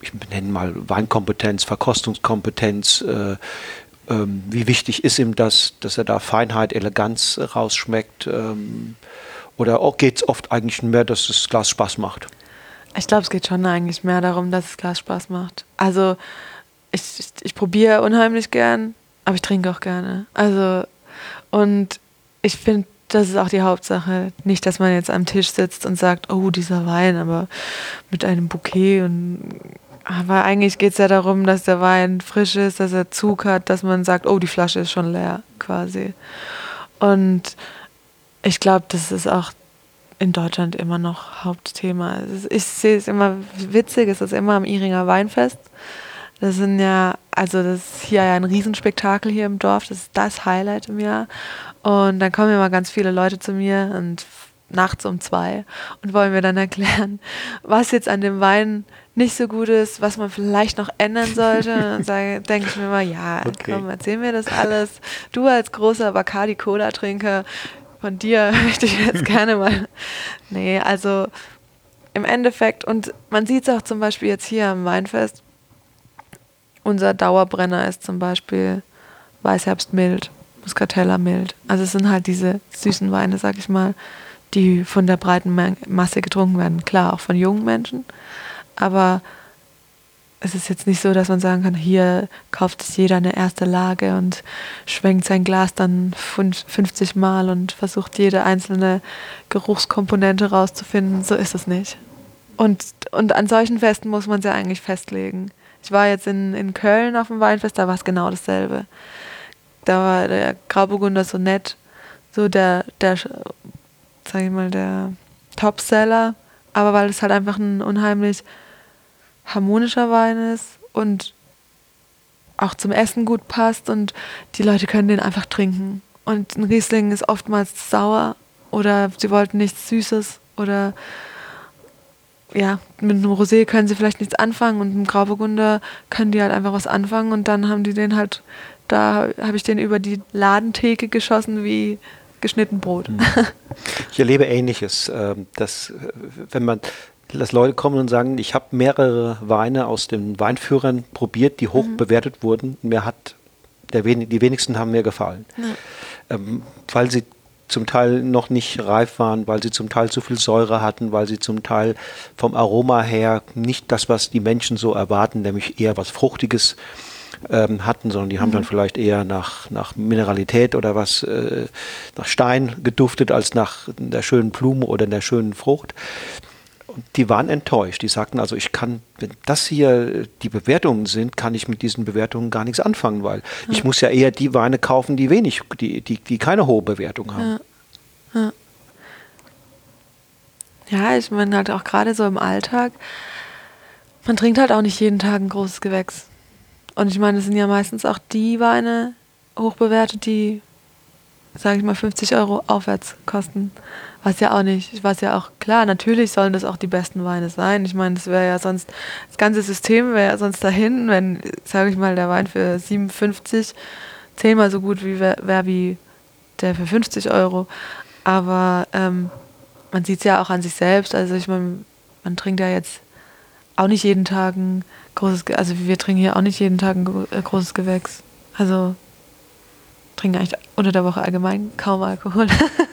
ich nenne mal Weinkompetenz, Verkostungskompetenz, äh, ähm, wie wichtig ist ihm das, dass er da Feinheit, Eleganz rausschmeckt? Ähm, oder geht es oft eigentlich mehr, dass das Glas Spaß macht? Ich glaube, es geht schon eigentlich mehr darum, dass das Glas Spaß macht. Also ich, ich, ich probiere unheimlich gern, aber ich trinke auch gerne. Also und ich finde, das ist auch die Hauptsache. Nicht, dass man jetzt am Tisch sitzt und sagt, oh, dieser Wein, aber mit einem Bouquet und aber eigentlich geht es ja darum, dass der Wein frisch ist, dass er Zug hat, dass man sagt, oh, die Flasche ist schon leer, quasi. Und ich glaube, das ist auch in Deutschland immer noch Hauptthema. Ich sehe es immer witzig, es ist immer am Iringer Weinfest. Das sind ja, also das ist hier ja ein Riesenspektakel hier im Dorf, das ist das Highlight im Jahr. Und dann kommen immer ganz viele Leute zu mir und nachts um zwei und wollen mir dann erklären, was jetzt an dem Wein nicht so gut ist, was man vielleicht noch ändern sollte. Und dann denke ich mir immer, ja, Okay. komm, erzähl mir das alles. Du als großer Bacardi-Cola-Trinker, von dir möchte ich jetzt gerne mal. Nee, also im Endeffekt, und man sieht es auch zum Beispiel jetzt hier am Weinfest, unser Dauerbrenner ist zum Beispiel Weißherbst mild, Muscatella mild. Also es sind halt diese süßen Weine, sag ich mal, die von der breiten Ma- Masse getrunken werden. Klar, auch von jungen Menschen, aber es ist jetzt nicht so, dass man sagen kann, hier kauft es jeder eine erste Lage und schwenkt sein Glas dann fünf- 50 Mal und versucht jede einzelne Geruchskomponente rauszufinden. So ist es nicht. Und, und an solchen Festen muss man es ja eigentlich festlegen. Ich war jetzt in, in Köln auf dem Weinfest, da war es genau dasselbe. Da war der Grauburgunder so nett, so der, der, sag ich mal, der Topseller, aber weil es halt einfach ein unheimlich harmonischer Wein ist und auch zum Essen gut passt und die Leute können den einfach trinken. Und ein Riesling ist oftmals sauer oder sie wollten nichts Süßes oder ja, mit einem Rosé können sie vielleicht nichts anfangen und einem Grauburgunder können die halt einfach was anfangen und dann haben die den halt, da habe ich den über die Ladentheke geschossen wie geschnitten Brot. Mhm. Ich erlebe Ähnliches, ähm, dass äh, wenn man dass Leute kommen und sagen, ich habe mehrere Weine aus den Weinführern probiert, die hoch mhm. bewertet wurden. Mir hat der wen die wenigsten haben mir gefallen, ja. ähm, weil sie zum Teil noch nicht reif waren, weil sie zum Teil zu viel Säure hatten, weil sie zum Teil vom Aroma her nicht das, was die Menschen so erwarten, nämlich eher was Fruchtiges ähm, hatten, sondern die haben mhm. dann vielleicht eher nach, nach Mineralität oder was, äh, nach Stein geduftet, als nach der schönen Blume oder der schönen Frucht. Und die waren enttäuscht. Die sagten also, ich kann, wenn das hier die Bewertungen sind, kann ich mit diesen Bewertungen gar nichts anfangen, weil ja. ich muss ja eher die Weine kaufen, die wenig, die, die, die keine hohe Bewertung haben. Ja, ja. ja ich meine halt auch gerade so im Alltag, man trinkt halt auch nicht jeden Tag ein großes Gewächs. Und ich meine, es sind ja meistens auch die Weine hochbewertet, die, sage ich mal, 50 Euro aufwärts kosten. Was ja auch nicht, was ja auch klar, natürlich sollen das auch die besten Weine sein. Ich meine, das wäre ja sonst, das ganze System wäre ja sonst dahin, wenn, sage ich mal, der Wein für 57 zehnmal so gut wie wäre wär wie der für 50 Euro. Aber ähm, man sieht es ja auch an sich selbst. Also ich meine, man trinkt ja jetzt auch nicht jeden Tag ein großes, also wir trinken hier auch nicht jeden Tag ein äh, großes Gewächs. Also trinken eigentlich unter der Woche allgemein kaum Alkohol.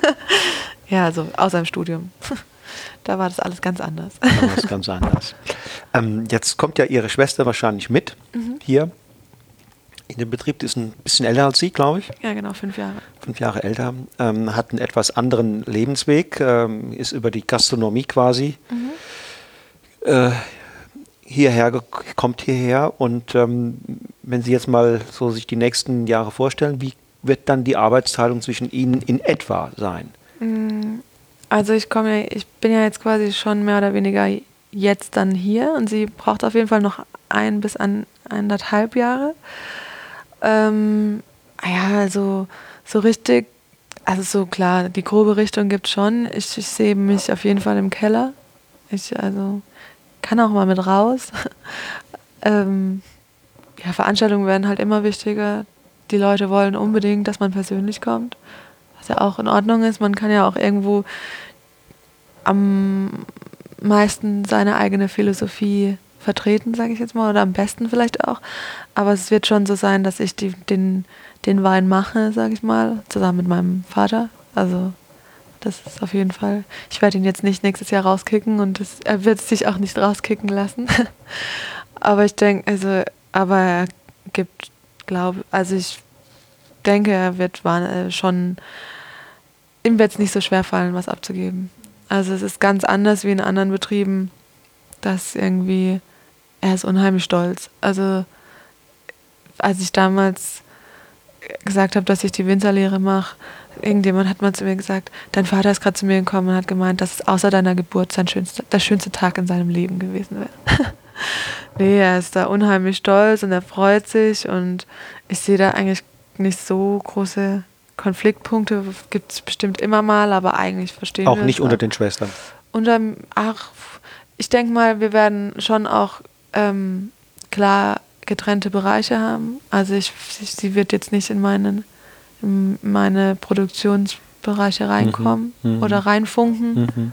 Ja, also außer im Studium. Da war das alles ganz anders. Da war es ganz anders. Ähm, jetzt kommt ja Ihre Schwester wahrscheinlich mit mhm. hier in den Betrieb. Die ist ein bisschen älter als Sie, glaube ich. Ja, genau, fünf Jahre. Fünf Jahre älter. Ähm, hat einen etwas anderen Lebensweg, ähm, ist über die Gastronomie quasi mhm. äh, hierher, kommt hierher. Und ähm, wenn Sie jetzt mal so sich die nächsten Jahre vorstellen, wie wird dann die Arbeitsteilung zwischen Ihnen in etwa sein? Mm, also ich komme ja, ich bin ja jetzt quasi schon mehr oder weniger jetzt dann hier und sie braucht auf jeden Fall noch ein bis an eineinhalb Jahre. Ähm, ja, also so richtig, also so klar, die grobe Richtung gibt schon. Ich, ich sehe mich auf jeden Fall im Keller. Ich also kann auch mal mit raus. ähm, ja, Veranstaltungen werden halt immer wichtiger. Die Leute wollen unbedingt, dass man persönlich kommt was ja auch in Ordnung ist. Man kann ja auch irgendwo am meisten seine eigene Philosophie vertreten, sage ich jetzt mal, oder am besten vielleicht auch. Aber es wird schon so sein, dass ich die, den, den Wein mache, sage ich mal, zusammen mit meinem Vater. Also das ist auf jeden Fall. Ich werde ihn jetzt nicht nächstes Jahr rauskicken und das, er wird sich auch nicht rauskicken lassen. aber ich denke, also, aber er gibt, glaube, also ich denke, er wird äh, schon ihm wird es nicht so schwer fallen, was abzugeben. Also es ist ganz anders wie in anderen Betrieben, dass irgendwie, er ist unheimlich stolz. Also als ich damals gesagt habe, dass ich die Winterlehre mache, irgendjemand hat mal zu mir gesagt, dein Vater ist gerade zu mir gekommen und hat gemeint, dass es außer deiner Geburt sein schönster, der schönste Tag in seinem Leben gewesen wäre. nee, er ist da unheimlich stolz und er freut sich und ich sehe da eigentlich nicht so große Konfliktpunkte gibt es bestimmt immer mal, aber eigentlich verstehen auch wir Auch nicht unter den Schwestern. Unter, ach, ich denke mal, wir werden schon auch ähm, klar getrennte Bereiche haben. Also ich, sie wird jetzt nicht in, meinen, in meine Produktionsbereiche reinkommen mhm. Mhm. oder reinfunken. Mhm.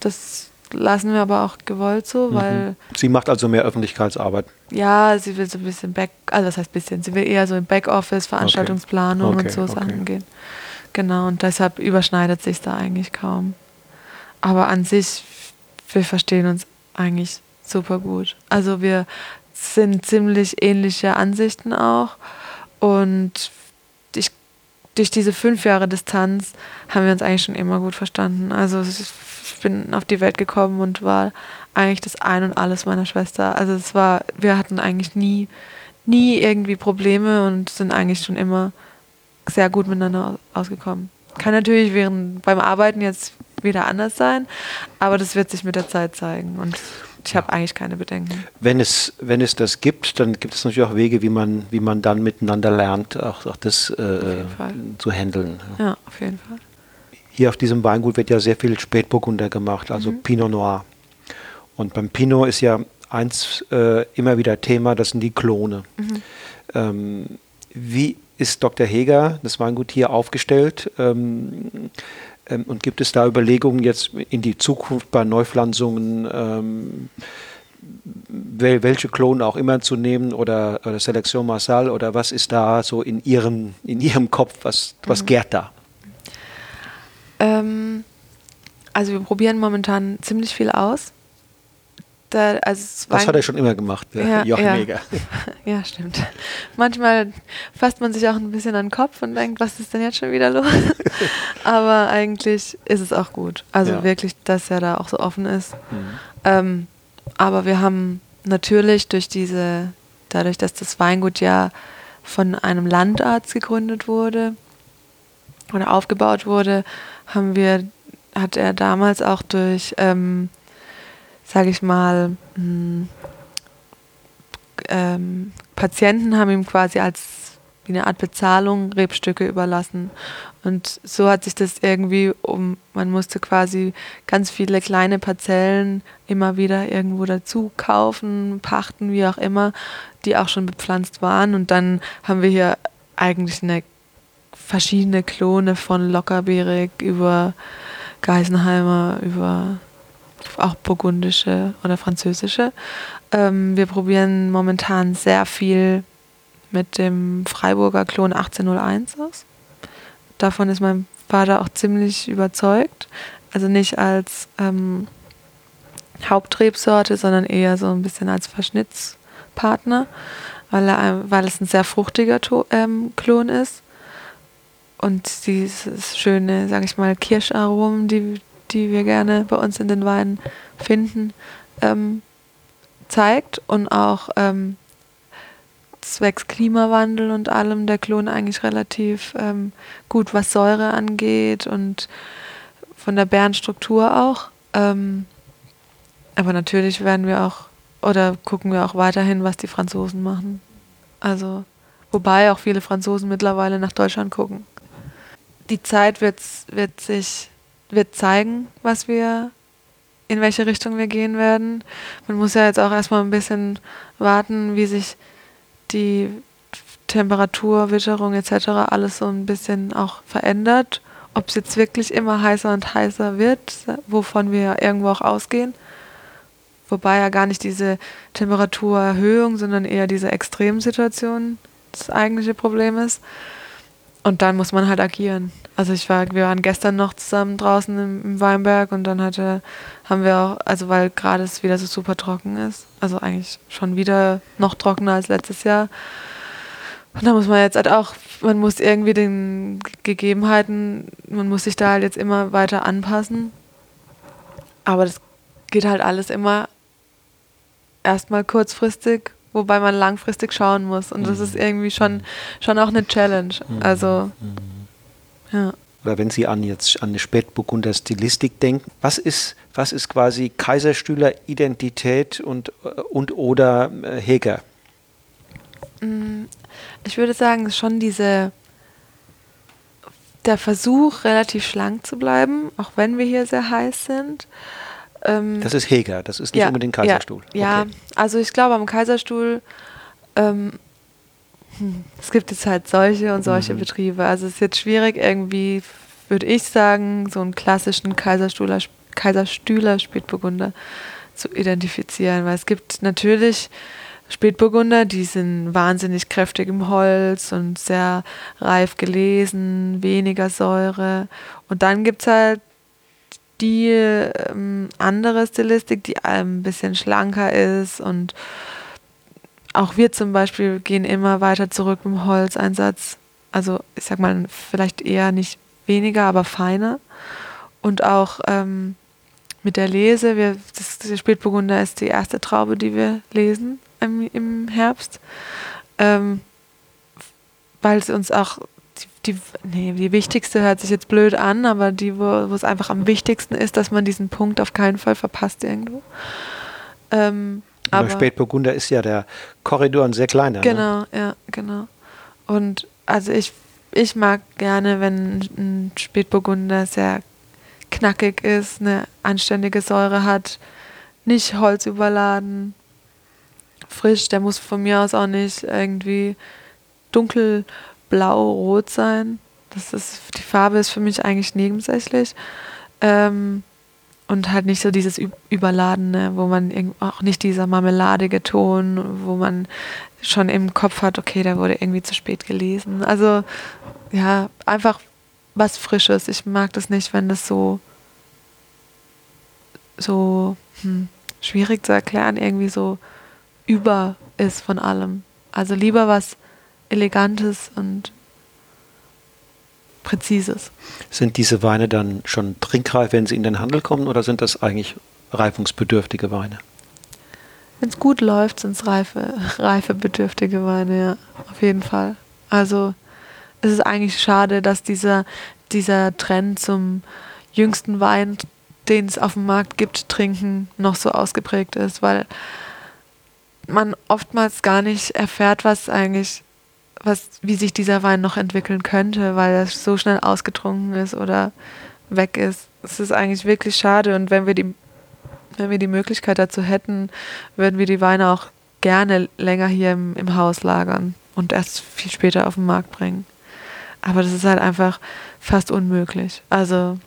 Das lassen wir aber auch gewollt so, mhm. weil. Sie macht also mehr Öffentlichkeitsarbeit. Ja, sie will so ein bisschen Back, also das heißt bisschen, sie will eher so im Backoffice, Veranstaltungsplanung okay. Okay, und so okay. Sachen gehen. Genau, und deshalb überschneidet sich da eigentlich kaum. Aber an sich, wir verstehen uns eigentlich super gut. Also wir sind ziemlich ähnliche Ansichten auch. Und durch diese fünf Jahre Distanz haben wir uns eigentlich schon immer gut verstanden. Also ich bin auf die Welt gekommen und war eigentlich das Ein und Alles meiner Schwester. Also es war, wir hatten eigentlich nie, nie irgendwie Probleme und sind eigentlich schon immer sehr gut miteinander ausgekommen. Kann natürlich während beim Arbeiten jetzt wieder anders sein, aber das wird sich mit der Zeit zeigen. Und ich habe eigentlich keine Bedenken. Wenn es, wenn es das gibt, dann gibt es natürlich auch Wege, wie man, wie man dann miteinander lernt, auch, auch das äh, zu handeln. Ja, auf jeden Fall. Hier auf diesem Weingut wird ja sehr viel Spätburgunder gemacht, also mhm. Pinot Noir. Und beim Pinot ist ja eins äh, immer wieder Thema, das sind die Klone. Mhm. Ähm, wie ist Dr. Heger, das Weingut hier, aufgestellt? Ähm, ähm, und gibt es da Überlegungen jetzt in die Zukunft bei Neupflanzungen, ähm, wel, welche Klone auch immer zu nehmen oder, oder Selektion Massal oder was ist da so in Ihrem, in Ihrem Kopf, was, was mhm. gärt da? Ähm, also wir probieren momentan ziemlich viel aus. Da, also das hat er schon immer gemacht, ja, Jochen ja. Jäger. Ja, stimmt. Manchmal fasst man sich auch ein bisschen an den Kopf und denkt, was ist denn jetzt schon wieder los? Aber eigentlich ist es auch gut. Also ja. wirklich, dass er da auch so offen ist. Mhm. Ähm, aber wir haben natürlich durch diese, dadurch, dass das Weingut ja von einem Landarzt gegründet wurde oder aufgebaut wurde, haben wir, hat er damals auch durch ähm, sage ich mal, hm, ähm, Patienten haben ihm quasi als wie eine Art Bezahlung Rebstücke überlassen. Und so hat sich das irgendwie um, man musste quasi ganz viele kleine Parzellen immer wieder irgendwo dazu kaufen, pachten, wie auch immer, die auch schon bepflanzt waren. Und dann haben wir hier eigentlich eine verschiedene Klone von Lockerbeerig über Geisenheimer, über auch burgundische oder französische. Ähm, wir probieren momentan sehr viel mit dem Freiburger Klon 1801 aus. Davon ist mein Vater auch ziemlich überzeugt. Also nicht als ähm, Hauptrebsorte, sondern eher so ein bisschen als Verschnittspartner, weil, er, weil es ein sehr fruchtiger to ähm, Klon ist. Und dieses schöne, sag ich mal, Kirscharomen, die, die wir gerne bei uns in den Weinen finden, ähm, zeigt und auch ähm, zwecks Klimawandel und allem der Klon eigentlich relativ ähm, gut, was Säure angeht und von der Bärenstruktur auch. Ähm, aber natürlich werden wir auch oder gucken wir auch weiterhin, was die Franzosen machen. Also, wobei auch viele Franzosen mittlerweile nach Deutschland gucken. Die Zeit wird, wird sich wird zeigen, was wir, in welche Richtung wir gehen werden. Man muss ja jetzt auch erstmal ein bisschen warten, wie sich die Temperatur, Witterung etc. alles so ein bisschen auch verändert. Ob es jetzt wirklich immer heißer und heißer wird, wovon wir irgendwo auch ausgehen. Wobei ja gar nicht diese Temperaturerhöhung, sondern eher diese Extremsituation das eigentliche Problem ist. Und dann muss man halt agieren. Also ich war, wir waren gestern noch zusammen draußen im, im Weinberg und dann hatte, haben wir auch, also weil gerade es wieder so super trocken ist, also eigentlich schon wieder noch trockener als letztes Jahr. Und da muss man jetzt halt auch, man muss irgendwie den Gegebenheiten, man muss sich da halt jetzt immer weiter anpassen. Aber das geht halt alles immer erstmal kurzfristig, wobei man langfristig schauen muss. Und das ist mhm. irgendwie schon, schon auch eine Challenge. Mhm. Also. Mhm ja. Oder wenn Sie an jetzt an eine Spätburgunder Stilistik denken, was ist, was ist quasi Kaiserstühler Identität und, und oder äh, Heger? Mm, ich würde sagen, schon diese der Versuch, relativ schlank zu bleiben, auch wenn wir hier sehr heiß sind. Ähm, das ist Heger, das ist nicht ja, unbedingt Kaiserstuhl. Ja, okay. ja, also ich glaube am Kaiserstuhl ähm, es gibt jetzt halt solche und solche mhm. Betriebe. Also es ist jetzt schwierig, irgendwie, würde ich sagen, so einen klassischen Kaiserstühler, Kaiserstühler Spätburgunder zu identifizieren, weil es gibt natürlich Spätburgunder, die sind wahnsinnig kräftig im Holz und sehr reif gelesen, weniger Säure. Und dann gibt es halt die ähm, andere Stilistik, die ein bisschen schlanker ist und auch wir zum Beispiel gehen immer weiter zurück im Holzeinsatz. Also ich sag mal, vielleicht eher nicht weniger, aber feiner. Und auch ähm, mit der Lese, wir, das, der Spätburgunder ist die erste Traube, die wir lesen im, im Herbst. Ähm, weil es uns auch die, die, nee, die wichtigste hört sich jetzt blöd an, aber die, wo, wo es einfach am wichtigsten ist, dass man diesen Punkt auf keinen Fall verpasst irgendwo. Ähm, aber Spätburgunder ist ja der Korridor ein sehr kleiner. Ne? Genau, ja, genau. Und also ich, ich mag gerne, wenn ein Spätburgunder sehr knackig ist, eine anständige Säure hat, nicht Holz überladen, frisch, der muss von mir aus auch nicht irgendwie dunkelblau, rot sein. Das ist, die Farbe ist für mich eigentlich nebensächlich. Ähm, und halt nicht so dieses Überladene, wo man auch nicht dieser marmeladige Ton, wo man schon im Kopf hat, okay, der wurde irgendwie zu spät gelesen. Also ja, einfach was Frisches. Ich mag das nicht, wenn das so so hm, schwierig zu erklären, irgendwie so über ist von allem. Also lieber was Elegantes und Präzises. Sind diese Weine dann schon trinkreif, wenn sie in den Handel kommen, oder sind das eigentlich reifungsbedürftige Weine? Wenn es gut läuft, sind es reife, reifebedürftige Weine, ja, auf jeden Fall. Also es ist eigentlich schade, dass dieser, dieser Trend zum jüngsten Wein, den es auf dem Markt gibt, trinken, noch so ausgeprägt ist, weil man oftmals gar nicht erfährt, was eigentlich, was, wie sich dieser Wein noch entwickeln könnte, weil er so schnell ausgetrunken ist oder weg ist. Es ist eigentlich wirklich schade und wenn wir die wenn wir die Möglichkeit dazu hätten, würden wir die Weine auch gerne länger hier im, im Haus lagern und erst viel später auf den Markt bringen. Aber das ist halt einfach fast unmöglich. Also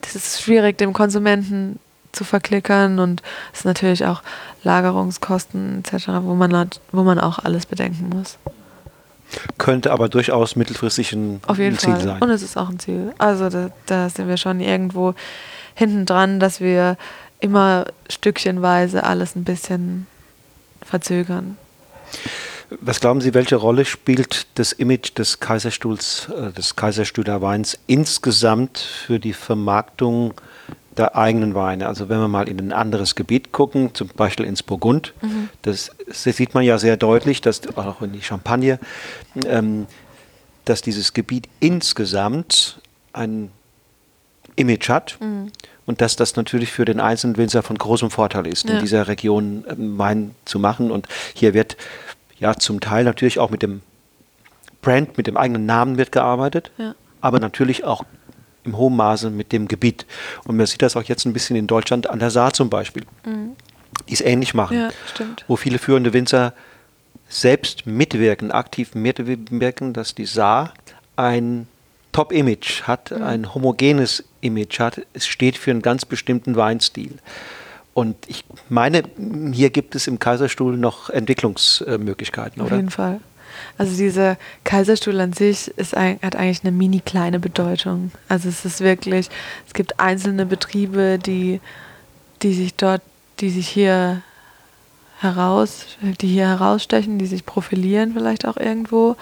das ist schwierig, dem Konsumenten zu verklickern und es ist natürlich auch Lagerungskosten etc., wo man, hat, wo man auch alles bedenken muss. Könnte aber durchaus mittelfristig ein, Auf jeden ein Ziel Fall. sein. Und es ist auch ein Ziel. Also da, da sind wir schon irgendwo hinten dran, dass wir immer stückchenweise alles ein bisschen verzögern. Was glauben Sie, welche Rolle spielt das Image des Kaiserstuhls, äh, des Kaiserstühler Weins insgesamt für die Vermarktung der eigenen Weine? Also wenn wir mal in ein anderes Gebiet gucken, zum Beispiel ins Burgund, das, das sieht man ja sehr deutlich, dass auch in die Champagne, ähm, dass dieses Gebiet insgesamt ein Image hat und dass das natürlich für den einzelnen Winzer von großem Vorteil ist, in Ja. dieser Region ähm, Wein zu machen. Und hier wird ja zum Teil natürlich auch mit dem Brand, mit dem eigenen Namen wird gearbeitet, Ja. aber natürlich auch im hohen Maße mit dem Gebiet. Und man sieht das auch jetzt ein bisschen in Deutschland an der Saar zum Beispiel, die es ähnlich machen, Ja, wo viele führende Winzer selbst mitwirken, aktiv mitwirken, dass die Saar ein Top-Image hat, ein homogenes Image hat. Es steht für einen ganz bestimmten Weinstil. Und ich meine, hier gibt es im Kaiserstuhl noch Entwicklungsmöglichkeiten, Auf oder? jeden Fall. Also dieser Kaiserstuhl an sich ist ein, hat eigentlich eine mini kleine Bedeutung. Also es ist wirklich, es gibt einzelne Betriebe, die, die sich dort, die sich hier heraus, die hier herausstechen, die sich profilieren vielleicht auch irgendwo.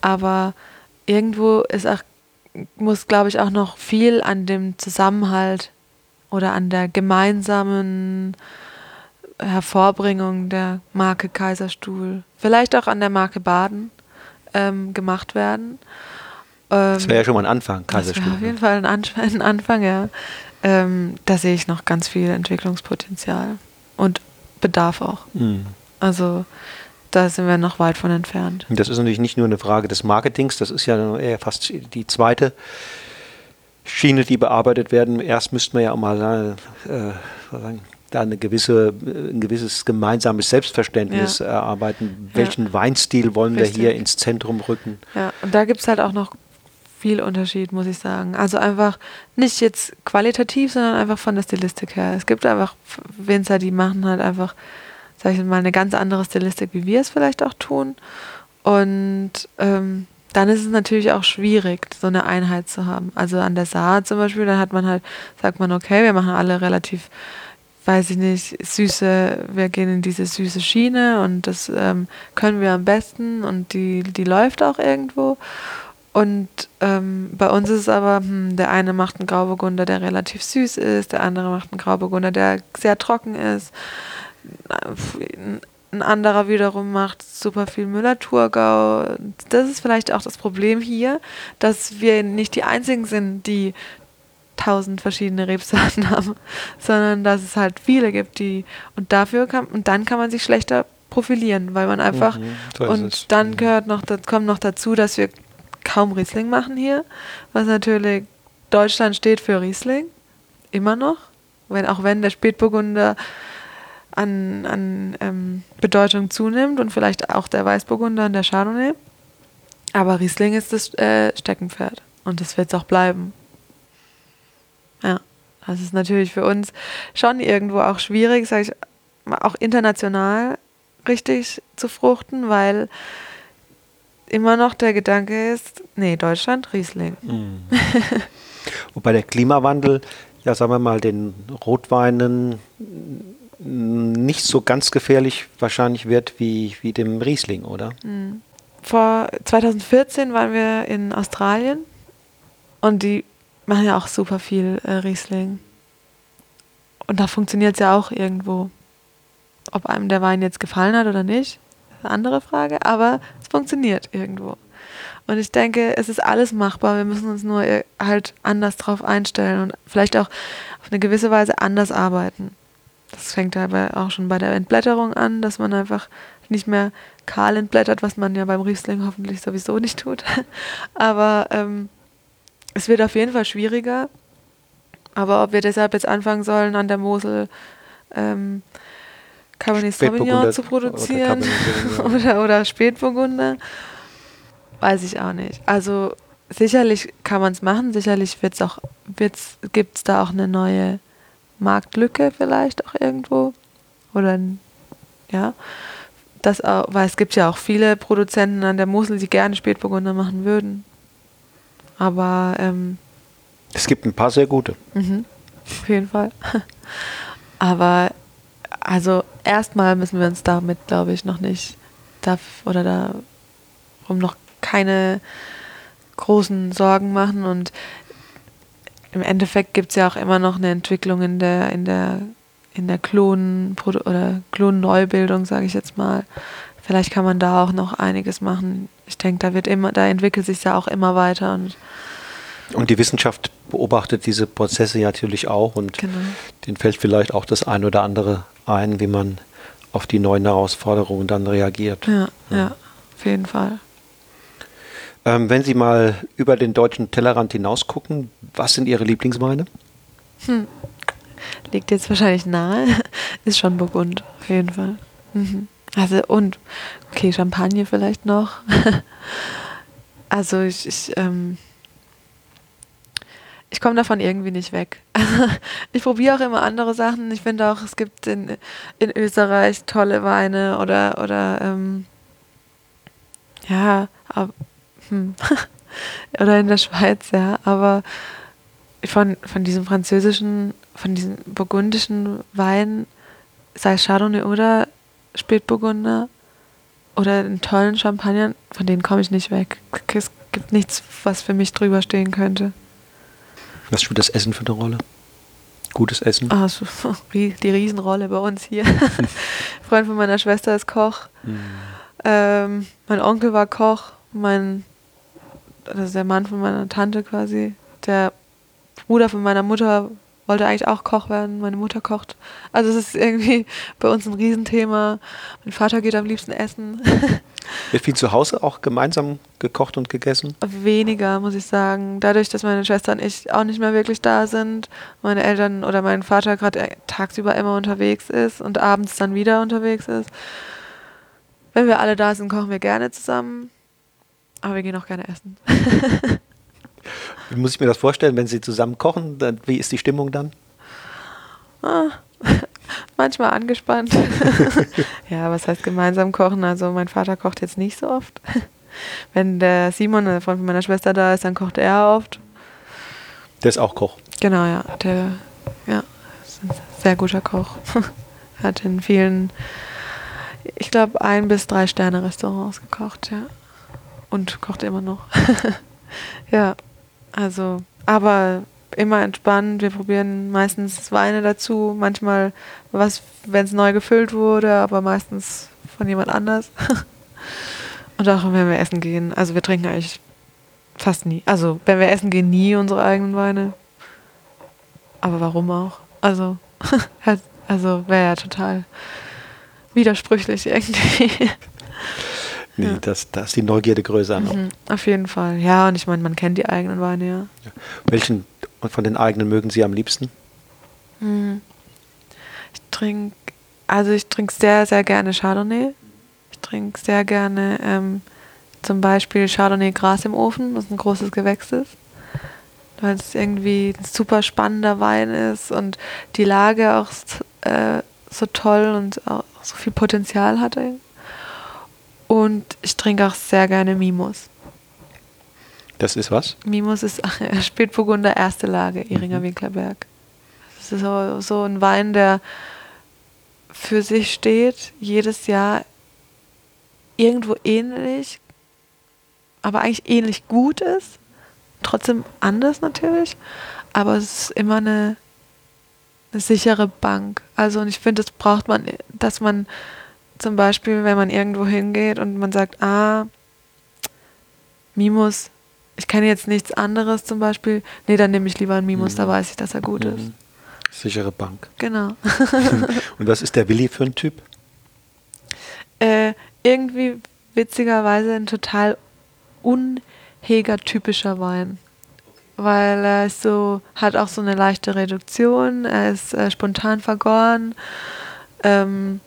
Aber irgendwo ist auch, muss glaube ich auch noch viel an dem Zusammenhalt oder an der gemeinsamen Hervorbringung der Marke Kaiserstuhl, vielleicht auch an der Marke Baden ähm, gemacht werden. Das wäre ja schon mal ein Anfang, Kaiserstuhl. auf jeden Fall ein, Anf ein Anfang, ja. Ähm, da sehe ich noch ganz viel Entwicklungspotenzial und Bedarf auch. Mhm. Also da sind wir noch weit von entfernt. Das ist natürlich nicht nur eine Frage des Marketings, das ist ja eher fast die zweite Schiene, die bearbeitet werden. Erst müsste man ja auch mal äh, sagen, da eine gewisse, ein gewisses gemeinsames Selbstverständnis Ja. erarbeiten. Ja. Welchen Weinstil wollen Richtig. wir hier ins Zentrum rücken? Ja, und da gibt es halt auch noch viel Unterschied, muss ich sagen. Also einfach nicht jetzt qualitativ, sondern einfach von der Stilistik her. Es gibt einfach Winzer, die machen halt einfach, sag ich mal, eine ganz andere Stilistik, wie wir es vielleicht auch tun. Und ähm, dann ist es natürlich auch schwierig, so eine Einheit zu haben. Also an der Saat zum Beispiel, da hat man halt, sagt man, okay, wir machen alle relativ, weiß ich nicht, süße, wir gehen in diese süße Schiene und das ähm, können wir am besten und die, die läuft auch irgendwo. Und ähm, bei uns ist es aber, hm, der eine macht einen Grauburgunder, der relativ süß ist, der andere macht einen Grauburgunder, der sehr trocken ist. Ein anderer wiederum macht super viel Müller-Thurgau. Das ist vielleicht auch das Problem hier, dass wir nicht die Einzigen sind, die tausend verschiedene Rebsorten haben, sondern dass es halt viele gibt, die und dafür kann und dann kann man sich schlechter profilieren, weil man einfach Mhm, so und dann Mhm. gehört noch, das kommt noch dazu, dass wir kaum Riesling machen hier, was natürlich Deutschland steht für Riesling immer noch, wenn auch wenn der Spätburgunder an, an ähm, Bedeutung zunimmt und vielleicht auch der Weißburgunder und der Chardonnay. Aber Riesling ist das äh, Steckenpferd und das wird es auch bleiben. Ja, das ist natürlich für uns schon irgendwo auch schwierig, sage ich, auch international richtig zu fruchten, weil immer noch der Gedanke ist, nee, Deutschland, Riesling. Mhm. Wobei der Klimawandel, ja, sagen wir mal, den Rotweinen nicht so ganz gefährlich wahrscheinlich wird wie, wie dem Riesling, oder? Vor 2014 waren wir in Australien und die machen ja auch super viel äh, Riesling. Und da funktioniert es ja auch irgendwo. Ob einem der Wein jetzt gefallen hat oder nicht, ist eine andere Frage, aber es funktioniert irgendwo. Und ich denke, es ist alles machbar. Wir müssen uns nur äh, halt anders drauf einstellen und vielleicht auch auf eine gewisse Weise anders arbeiten. Das fängt dabei auch schon bei der Entblätterung an, dass man einfach nicht mehr kahl entblättert, was man ja beim Riesling hoffentlich sowieso nicht tut. Aber ähm, es wird auf jeden Fall schwieriger. Aber ob wir deshalb jetzt anfangen sollen, an der Mosel ähm, Cabernet Sauvignon zu oder produzieren Sauvignon. oder, oder Spätburgunder, weiß ich auch nicht. Also sicherlich kann man es machen, sicherlich wird's auch, wird's, gibt es da auch eine neue Marktlücke vielleicht auch irgendwo. Oder ja. Das auch, weil es gibt ja auch viele Produzenten an der Mosel, die gerne Spätburgunder machen würden. Aber ähm, Es gibt ein paar sehr gute. Mhm, auf jeden Fall. Aber also erstmal müssen wir uns damit, glaube ich, noch nicht darf oder darum noch keine großen Sorgen machen und im Endeffekt gibt es ja auch immer noch eine Entwicklung in der in der in der Klonen oder Klonneubildung, sage ich jetzt mal. Vielleicht kann man da auch noch einiges machen. Ich denke, da wird immer, da entwickelt sich ja auch immer weiter und Und die Wissenschaft beobachtet diese Prozesse ja natürlich auch und Genau. denen fällt vielleicht auch das ein oder andere ein, wie man auf die neuen Herausforderungen dann reagiert. ja, ja, auf jeden Fall. Ähm, wenn Sie mal über den deutschen Tellerrand hinaus gucken, was sind Ihre Lieblingsweine? Liegt jetzt wahrscheinlich nahe. Ist schon Burgund, auf jeden Fall. Mhm. Also und, okay, Champagner vielleicht noch. also ich, ich, ähm, ich komme davon irgendwie nicht weg. ich probiere auch immer andere Sachen. Ich finde auch, es gibt in, in Österreich tolle Weine oder, oder ähm, ja, ab, hm. oder in der Schweiz, ja, aber von, von diesem französischen, von diesem burgundischen Wein, sei es Chardonnay oder Spätburgunder oder einen tollen Champagner, von denen komme ich nicht weg. Es gibt nichts, was für mich drüber stehen könnte. Was spielt das Essen für eine Rolle? Gutes Essen? Ah, so, die Riesenrolle bei uns hier. Freund von meiner Schwester ist Koch. Ähm, mein Onkel war Koch. Mein, das ist der Mann von meiner Tante quasi. Der Bruder von meiner Mutter wollte eigentlich auch Koch werden. Meine Mutter kocht. Also es ist irgendwie bei uns ein Riesenthema. Mein Vater geht am liebsten essen. Wird viel zu Hause auch gemeinsam gekocht und gegessen? Weniger, muss ich sagen. Dadurch, dass meine Schwester und ich auch nicht mehr wirklich da sind, meine Eltern oder mein Vater gerade tagsüber immer unterwegs ist und abends dann wieder unterwegs ist. Wenn wir alle da sind, kochen wir gerne zusammen. Aber wir gehen auch gerne essen. Wie muss ich mir das vorstellen, wenn Sie zusammen kochen? Dann, wie ist die Stimmung dann? Ah, manchmal angespannt. ja, was heißt gemeinsam kochen? Also mein Vater kocht jetzt nicht so oft. Wenn der Simon, der Freund von meiner Schwester, da ist, dann kocht er oft. Der ist auch Koch. Genau, ja. Der ja, ist ein sehr guter Koch. Hat in vielen, ich glaube, ein bis drei Sterne Restaurants gekocht, ja. Und kocht immer noch. ja, also, aber immer entspannt. Wir probieren meistens Weine dazu. Manchmal was, wenn es neu gefüllt wurde, aber meistens von jemand anders. Und auch wenn wir essen gehen. Also wir trinken eigentlich fast nie. Also wenn wir essen gehen, nie unsere eigenen Weine. aber warum auch? Also, also wäre ja total widersprüchlich irgendwie. Nee, ja. das, das ist die Neugierde größer. Mhm, auf jeden Fall. Ja, und ich meine, man kennt die eigenen Weine, ja. ja. Welchen von den eigenen mögen Sie am liebsten? Mhm. Ich trinke, also ich trinke sehr, sehr gerne Chardonnay. Ich trinke sehr gerne ähm, zum Beispiel Chardonnay Gras im Ofen, was ein großes Gewächs ist. Weil es irgendwie ein super spannender Wein ist und die Lage auch äh, so toll und auch so viel Potenzial hatte. Und ich trinke auch sehr gerne Mimos. Das ist was? Mimos ist Spätburgunder erste Lage, Iringer mhm. Winklerberg. Das ist so, so ein Wein, der für sich steht, jedes Jahr irgendwo ähnlich, aber eigentlich ähnlich gut ist. Trotzdem anders natürlich, aber es ist immer eine, eine sichere Bank. Also und ich finde, das braucht man, dass man zum Beispiel, wenn man irgendwo hingeht und man sagt, ah, Mimus, ich kenne jetzt nichts anderes zum Beispiel, nee, dann nehme ich lieber einen Mimus, mhm. da weiß ich, dass er gut mhm. ist. Sichere Bank. Genau. und was ist der Willi für ein Typ? Äh, irgendwie witzigerweise ein total unheger-typischer Wein. Weil er ist so, hat auch so eine leichte Reduktion, er ist äh, spontan vergoren. Ähm,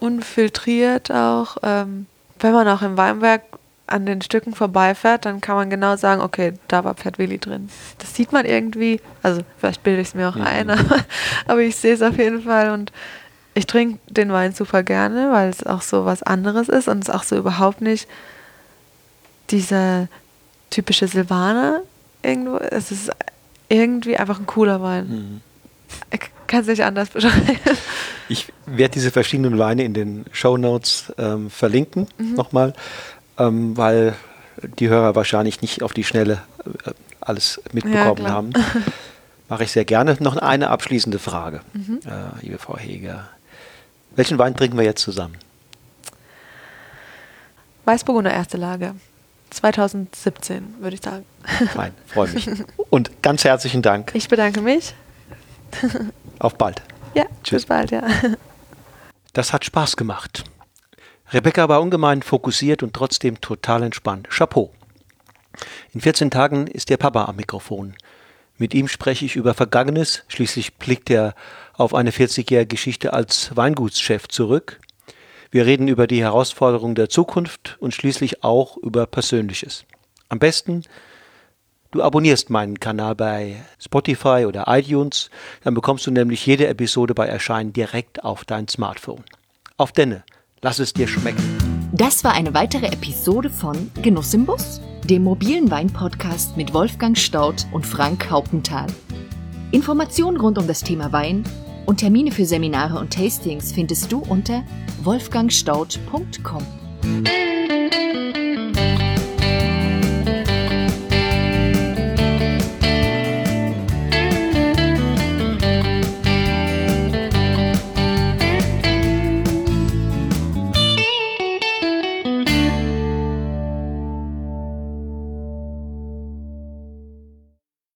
unfiltriert auch. Ähm, wenn man auch im Weinberg an den Stücken vorbeifährt, dann kann man genau sagen, okay, da war Pferd Willi drin. Das sieht man irgendwie, also vielleicht bilde ich es mir auch mhm. ein, aber, aber ich sehe es auf jeden Fall und ich trinke den Wein super gerne, weil es auch so was anderes ist und es auch so überhaupt nicht dieser typische Silvaner irgendwo. Es ist irgendwie einfach ein cooler Wein. Mhm. Ich kann es nicht anders beschreiben. Ich werde diese verschiedenen Weine in den Show Notes ähm, verlinken, mhm. nochmal, ähm, weil die Hörer wahrscheinlich nicht auf die Schnelle äh, alles mitbekommen ja, haben. Mache ich sehr gerne. Noch eine abschließende Frage, mhm. äh, liebe Frau Heger. Welchen Wein trinken wir jetzt zusammen? Weißburgunder erste Lage. 2017, würde ich sagen. Fein, freue mich. Und ganz herzlichen Dank. Ich bedanke mich. Auf bald. Ja, Tschüss. bald, ja. Das hat Spaß gemacht. Rebecca war ungemein fokussiert und trotzdem total entspannt. Chapeau. In 14 Tagen ist der Papa am Mikrofon. Mit ihm spreche ich über Vergangenes, schließlich blickt er auf eine 40-jährige Geschichte als Weingutschef zurück. Wir reden über die Herausforderungen der Zukunft und schließlich auch über Persönliches. Am besten Du abonnierst meinen Kanal bei Spotify oder iTunes, dann bekommst du nämlich jede Episode bei Erscheinen direkt auf dein Smartphone. Auf denne, lass es dir schmecken. Das war eine weitere Episode von Genuss im Bus, dem mobilen Wein-Podcast mit Wolfgang Staudt und Frank Hauptenthal. Informationen rund um das Thema Wein und Termine für Seminare und Tastings findest du unter wolfgangstaudt.com.